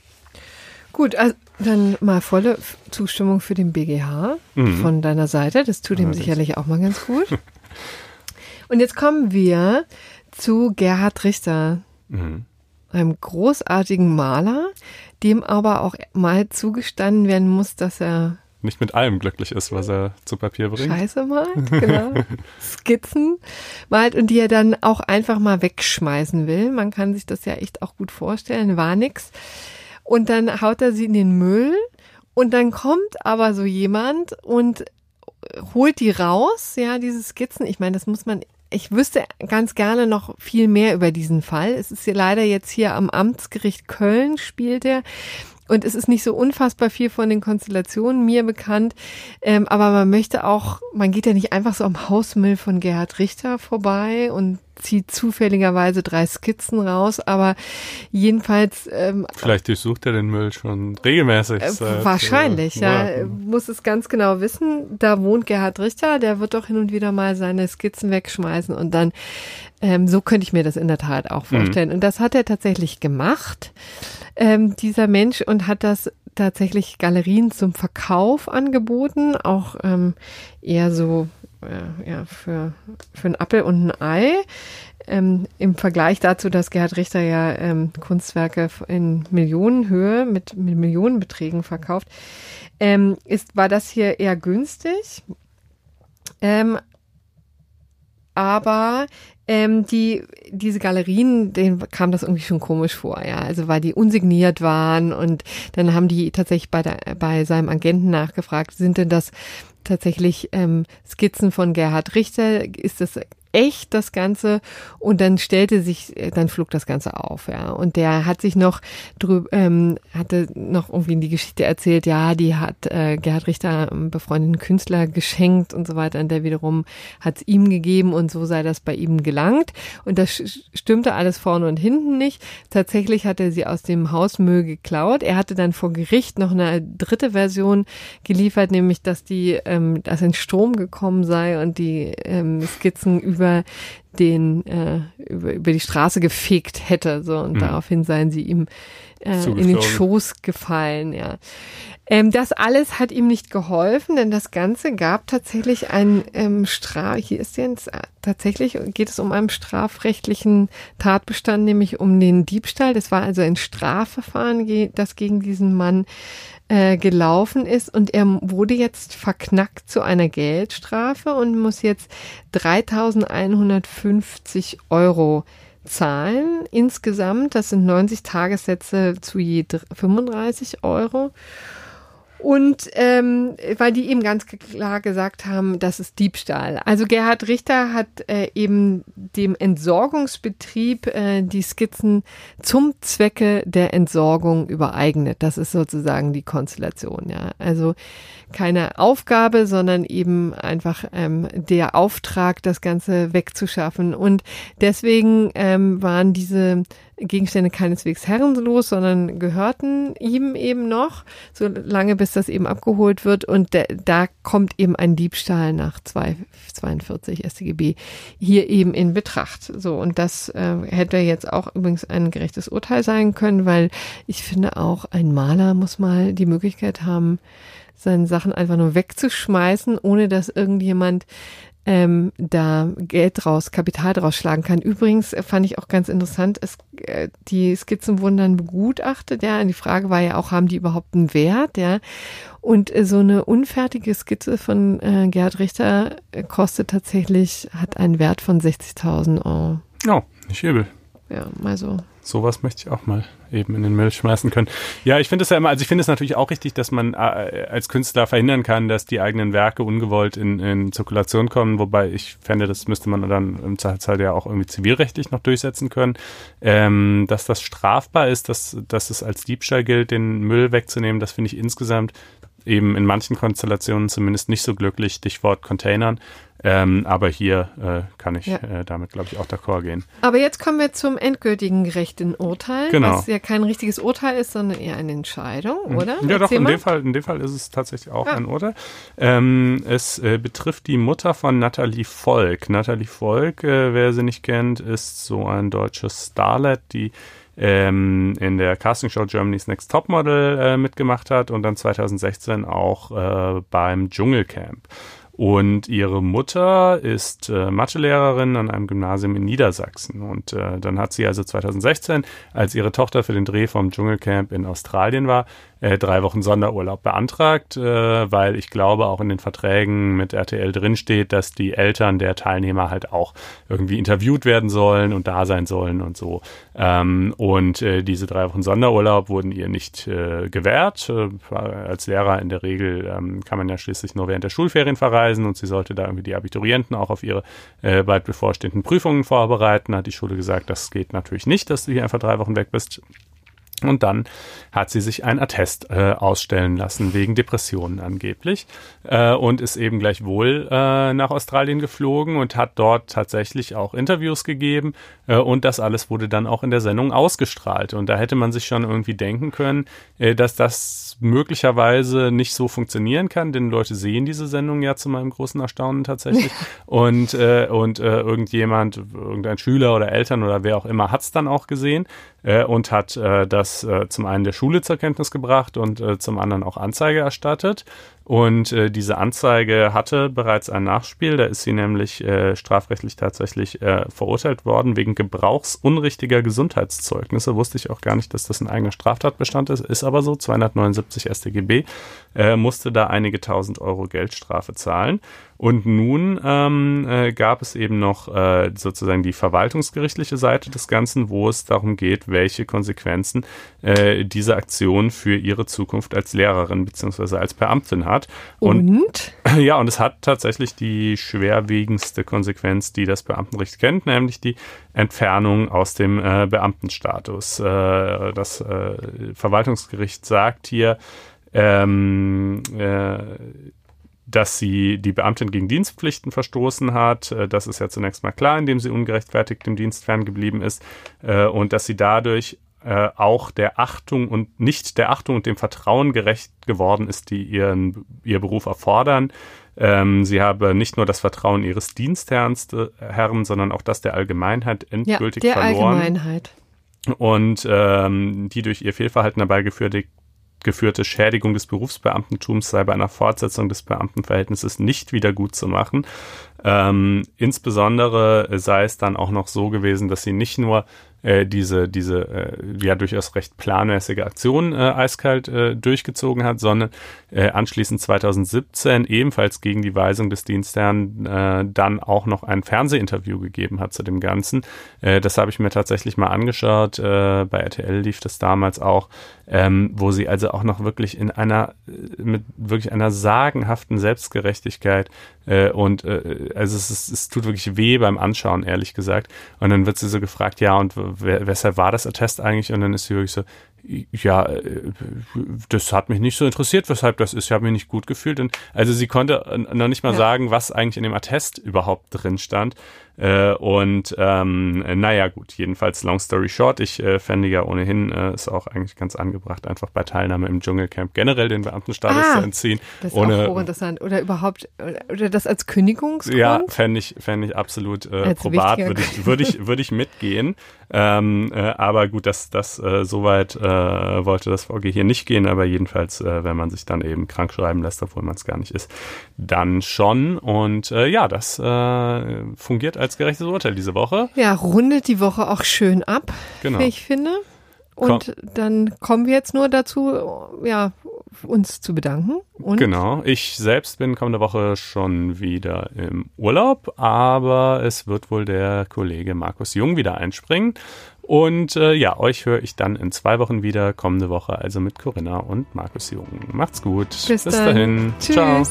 Gut, also dann mal volle Zustimmung für den BGH mhm. von deiner Seite. Das tut ihm sicherlich auch mal ganz gut. Und jetzt kommen wir zu Gerhard Richter. Mhm einem großartigen Maler, dem aber auch mal zugestanden werden muss, dass er nicht mit allem glücklich ist, was er zu Papier bringt. Scheiße malt, genau. Skizzen malt und die er dann auch einfach mal wegschmeißen will. Man kann sich das ja echt auch gut vorstellen, war nix. Und dann haut er sie in den Müll und dann kommt aber so jemand und holt die raus, ja, diese Skizzen. Ich meine, das muss man ich wüsste ganz gerne noch viel mehr über diesen Fall. Es ist leider jetzt hier am Amtsgericht Köln spielt er. Und es ist nicht so unfassbar viel von den Konstellationen mir bekannt. Ähm, aber man möchte auch, man geht ja nicht einfach so am Hausmüll von Gerhard Richter vorbei und zieht zufälligerweise drei Skizzen raus, aber jedenfalls. Ähm, Vielleicht durchsucht er den Müll schon regelmäßig. Äh, seit, wahrscheinlich, äh, ja. Muss es ganz genau wissen. Da wohnt Gerhard Richter, der wird doch hin und wieder mal seine Skizzen wegschmeißen und dann, ähm, so könnte ich mir das in der Tat auch mhm. vorstellen. Mhm. Und das hat er tatsächlich gemacht, ähm, dieser Mensch, und hat das tatsächlich Galerien zum Verkauf angeboten, auch ähm, eher so äh, ja, für, für ein Appel und ein Ei. Ähm, Im Vergleich dazu, dass Gerhard Richter ja ähm, Kunstwerke in Millionenhöhe mit, mit Millionenbeträgen verkauft, ähm, ist, war das hier eher günstig. Ähm, aber ähm, die, diese Galerien, denen kam das irgendwie schon komisch vor, ja. Also weil die unsigniert waren und dann haben die tatsächlich bei, der, bei seinem Agenten nachgefragt, sind denn das tatsächlich ähm, Skizzen von Gerhard Richter, ist das echt das Ganze und dann stellte sich, äh, dann flog das Ganze auf, ja. Und der hat sich noch drüber, ähm, hatte noch irgendwie in die Geschichte erzählt, ja, die hat äh, Gerhard Richter einem befreundeten Künstler geschenkt und so weiter und der wiederum hat es ihm gegeben und so sei das bei ihm gelangt. Und das stimmte alles vorne und hinten nicht. Tatsächlich hat er sie aus dem Hausmüll geklaut. Er hatte dann vor Gericht noch eine dritte Version geliefert, nämlich dass die, ähm, dass ein Strom gekommen sei und die ähm, Skizzen über über den äh, über, über die Straße gefegt hätte so und mhm. daraufhin seien sie ihm äh, in den Schoß gefallen ja. Ähm, das alles hat ihm nicht geholfen denn das Ganze gab tatsächlich ein ähm, Straf hier ist jetzt äh, tatsächlich geht es um einen strafrechtlichen Tatbestand nämlich um den Diebstahl. Das war also ein Strafverfahren das gegen diesen Mann äh, gelaufen ist und er wurde jetzt verknackt zu einer Geldstrafe und muss jetzt 3150 Euro zahlen insgesamt. Das sind 90 Tagessätze zu je 35 Euro. Und ähm, weil die eben ganz klar gesagt haben, das ist Diebstahl. Also Gerhard Richter hat äh, eben dem Entsorgungsbetrieb äh, die Skizzen zum Zwecke der Entsorgung übereignet. Das ist sozusagen die Konstellation, ja. Also keine Aufgabe, sondern eben einfach ähm, der Auftrag, das Ganze wegzuschaffen. Und deswegen ähm, waren diese Gegenstände keineswegs herrenlos, sondern gehörten ihm eben noch, so lange bis das eben abgeholt wird. Und de, da kommt eben ein Diebstahl nach 2, 42 StGB hier eben in Betracht. So, und das äh, hätte jetzt auch übrigens ein gerechtes Urteil sein können, weil ich finde auch, ein Maler muss mal die Möglichkeit haben, seine Sachen einfach nur wegzuschmeißen, ohne dass irgendjemand ähm, da Geld draus, Kapital draus schlagen kann. Übrigens äh, fand ich auch ganz interessant, es, äh, die Skizzen wurden dann begutachtet, ja. Und die Frage war ja auch, haben die überhaupt einen Wert, ja? Und äh, so eine unfertige Skizze von äh, Gerhard Richter äh, kostet tatsächlich, hat einen Wert von 60.000 Euro. Oh, nicht übel. Ja, mal so sowas möchte ich auch mal eben in den Müll schmeißen können. Ja, ich finde es ja immer, also ich finde es natürlich auch richtig, dass man äh, als Künstler verhindern kann, dass die eigenen Werke ungewollt in, in Zirkulation kommen, wobei ich fände, das müsste man dann im Zweifelsfall ja auch irgendwie zivilrechtlich noch durchsetzen können. Ähm, dass das strafbar ist, dass, dass es als Diebstahl gilt, den Müll wegzunehmen, das finde ich insgesamt eben in manchen Konstellationen zumindest nicht so glücklich, Stichwort Containern. Ähm, aber hier äh, kann ich ja. äh, damit, glaube ich, auch d'accord gehen. Aber jetzt kommen wir zum endgültigen gerechten Urteil, genau. was ja kein richtiges Urteil ist, sondern eher eine Entscheidung, mhm. oder? Ja, Erzähl doch, in dem, Fall, in dem Fall ist es tatsächlich auch ja. ein Urteil. Ähm, es äh, betrifft die Mutter von Natalie Volk. Natalie Volk, äh, wer sie nicht kennt, ist so ein deutsches Starlet, die ähm, in der Castingshow Germany's Next Topmodel äh, mitgemacht hat und dann 2016 auch äh, beim Dschungelcamp. Und ihre Mutter ist äh, Mathelehrerin an einem Gymnasium in Niedersachsen. Und äh, dann hat sie also 2016, als ihre Tochter für den Dreh vom Dschungelcamp in Australien war, äh, drei Wochen Sonderurlaub beantragt, äh, weil ich glaube, auch in den Verträgen mit RTL drinsteht, dass die Eltern der Teilnehmer halt auch irgendwie interviewt werden sollen und da sein sollen und so. Ähm, und äh, diese drei Wochen Sonderurlaub wurden ihr nicht äh, gewährt. Äh, als Lehrer in der Regel ähm, kann man ja schließlich nur während der Schulferien verreisen und sie sollte da irgendwie die Abiturienten auch auf ihre äh, bald bevorstehenden Prüfungen vorbereiten. Hat die Schule gesagt, das geht natürlich nicht, dass du hier einfach drei Wochen weg bist. Und dann hat sie sich ein Attest äh, ausstellen lassen, wegen Depressionen angeblich. Äh, und ist eben gleichwohl äh, nach Australien geflogen und hat dort tatsächlich auch Interviews gegeben. Äh, und das alles wurde dann auch in der Sendung ausgestrahlt. Und da hätte man sich schon irgendwie denken können, äh, dass das möglicherweise nicht so funktionieren kann, denn Leute sehen diese Sendung ja zu meinem großen Erstaunen tatsächlich. und äh, und irgendjemand, irgendein Schüler oder Eltern oder wer auch immer hat es dann auch gesehen äh, und hat äh, das äh, zum einen der Schule zur Kenntnis gebracht und äh, zum anderen auch Anzeige erstattet. Und äh, diese Anzeige hatte bereits ein Nachspiel. Da ist sie nämlich äh, strafrechtlich tatsächlich äh, verurteilt worden wegen Gebrauchs unrichtiger Gesundheitszeugnisse. Wusste ich auch gar nicht, dass das ein eigener Straftatbestand ist. Ist aber so, 279 StGB, äh, musste da einige tausend Euro Geldstrafe zahlen. Und nun ähm, äh, gab es eben noch äh, sozusagen die verwaltungsgerichtliche Seite des Ganzen, wo es darum geht, welche Konsequenzen diese Aktion für ihre Zukunft als Lehrerin beziehungsweise als Beamtin hat. Und? und? Ja, und es hat tatsächlich die schwerwiegendste Konsequenz, die das Beamtenrecht kennt, nämlich die Entfernung aus dem äh, Beamtenstatus. Äh, das äh, Verwaltungsgericht sagt hier, ähm, äh, dass sie die Beamtin gegen Dienstpflichten verstoßen hat. Äh, das ist ja zunächst mal klar, indem sie ungerechtfertigt dem Dienst ferngeblieben ist. Äh, und dass sie dadurch äh, auch der Achtung und nicht der Achtung und dem Vertrauen gerecht geworden ist, die ihren, ihr Beruf erfordern. Ähm, sie habe nicht nur das Vertrauen ihres Dienstherrn, sondern auch das der Allgemeinheit endgültig ja, der verloren. Allgemeinheit. Und ähm, die durch ihr Fehlverhalten dabei geführte, geführte Schädigung des Berufsbeamtentums sei bei einer Fortsetzung des Beamtenverhältnisses nicht wieder gut zu machen. Ähm, insbesondere sei es dann auch noch so gewesen, dass sie nicht nur äh, diese, diese äh, ja durchaus recht planmäßige Aktion äh, eiskalt äh, durchgezogen hat, sondern äh, anschließend 2017 ebenfalls gegen die Weisung des Dienstherrn äh, dann auch noch ein Fernsehinterview gegeben hat zu dem Ganzen. Das habe ich mir tatsächlich mal angeschaut. Bei RTL lief das damals auch, ähm, wo sie also auch noch wirklich in einer mit wirklich einer sagenhaften Selbstgerechtigkeit äh, und äh, also es, ist, es tut wirklich weh beim Anschauen, ehrlich gesagt. Und dann wird sie so gefragt, ja, und weshalb war das Attest eigentlich? Und dann ist sie wirklich so, ja, äh, das hat mich nicht so interessiert, weshalb das ist. Ich habe mich nicht gut gefühlt. Und also sie konnte noch nicht mal ja. sagen, was eigentlich in dem Attest überhaupt drin stand. Äh, und ähm, naja, gut, jedenfalls long story short, ich äh, fände ja ohnehin, äh, ist auch eigentlich ganz angebracht, einfach bei Teilnahme im Dschungelcamp generell den Beamtenstatus ah, zu entziehen. Das ist ohne, auch hochinteressant. Oder überhaupt, oder das als Kündigungsgrund? Ja, fände ich, fände ich absolut äh, probat, würde ich, würde ich, würde ich mitgehen. Ähm, äh, aber gut, das, das äh, soweit äh, wollte das VG hier nicht gehen, aber jedenfalls, äh, wenn man sich dann eben krank schreiben lässt, obwohl man es gar nicht ist, dann schon. Und äh, ja, das äh, fungiert als gerechtes Urteil diese Woche. Ja, rundet die Woche auch schön ab, genau. wie ich finde. Und Komm. dann kommen wir jetzt nur dazu, ja, uns zu bedanken. Und genau, ich selbst bin kommende Woche schon wieder im Urlaub, aber es wird wohl der Kollege Markus Jung wieder einspringen. Und äh, ja, euch höre ich dann in zwei Wochen wieder, kommende Woche, also mit Corinna und Markus Jung. Macht's gut. Bis, Bis dahin. Tschüss. Ciao.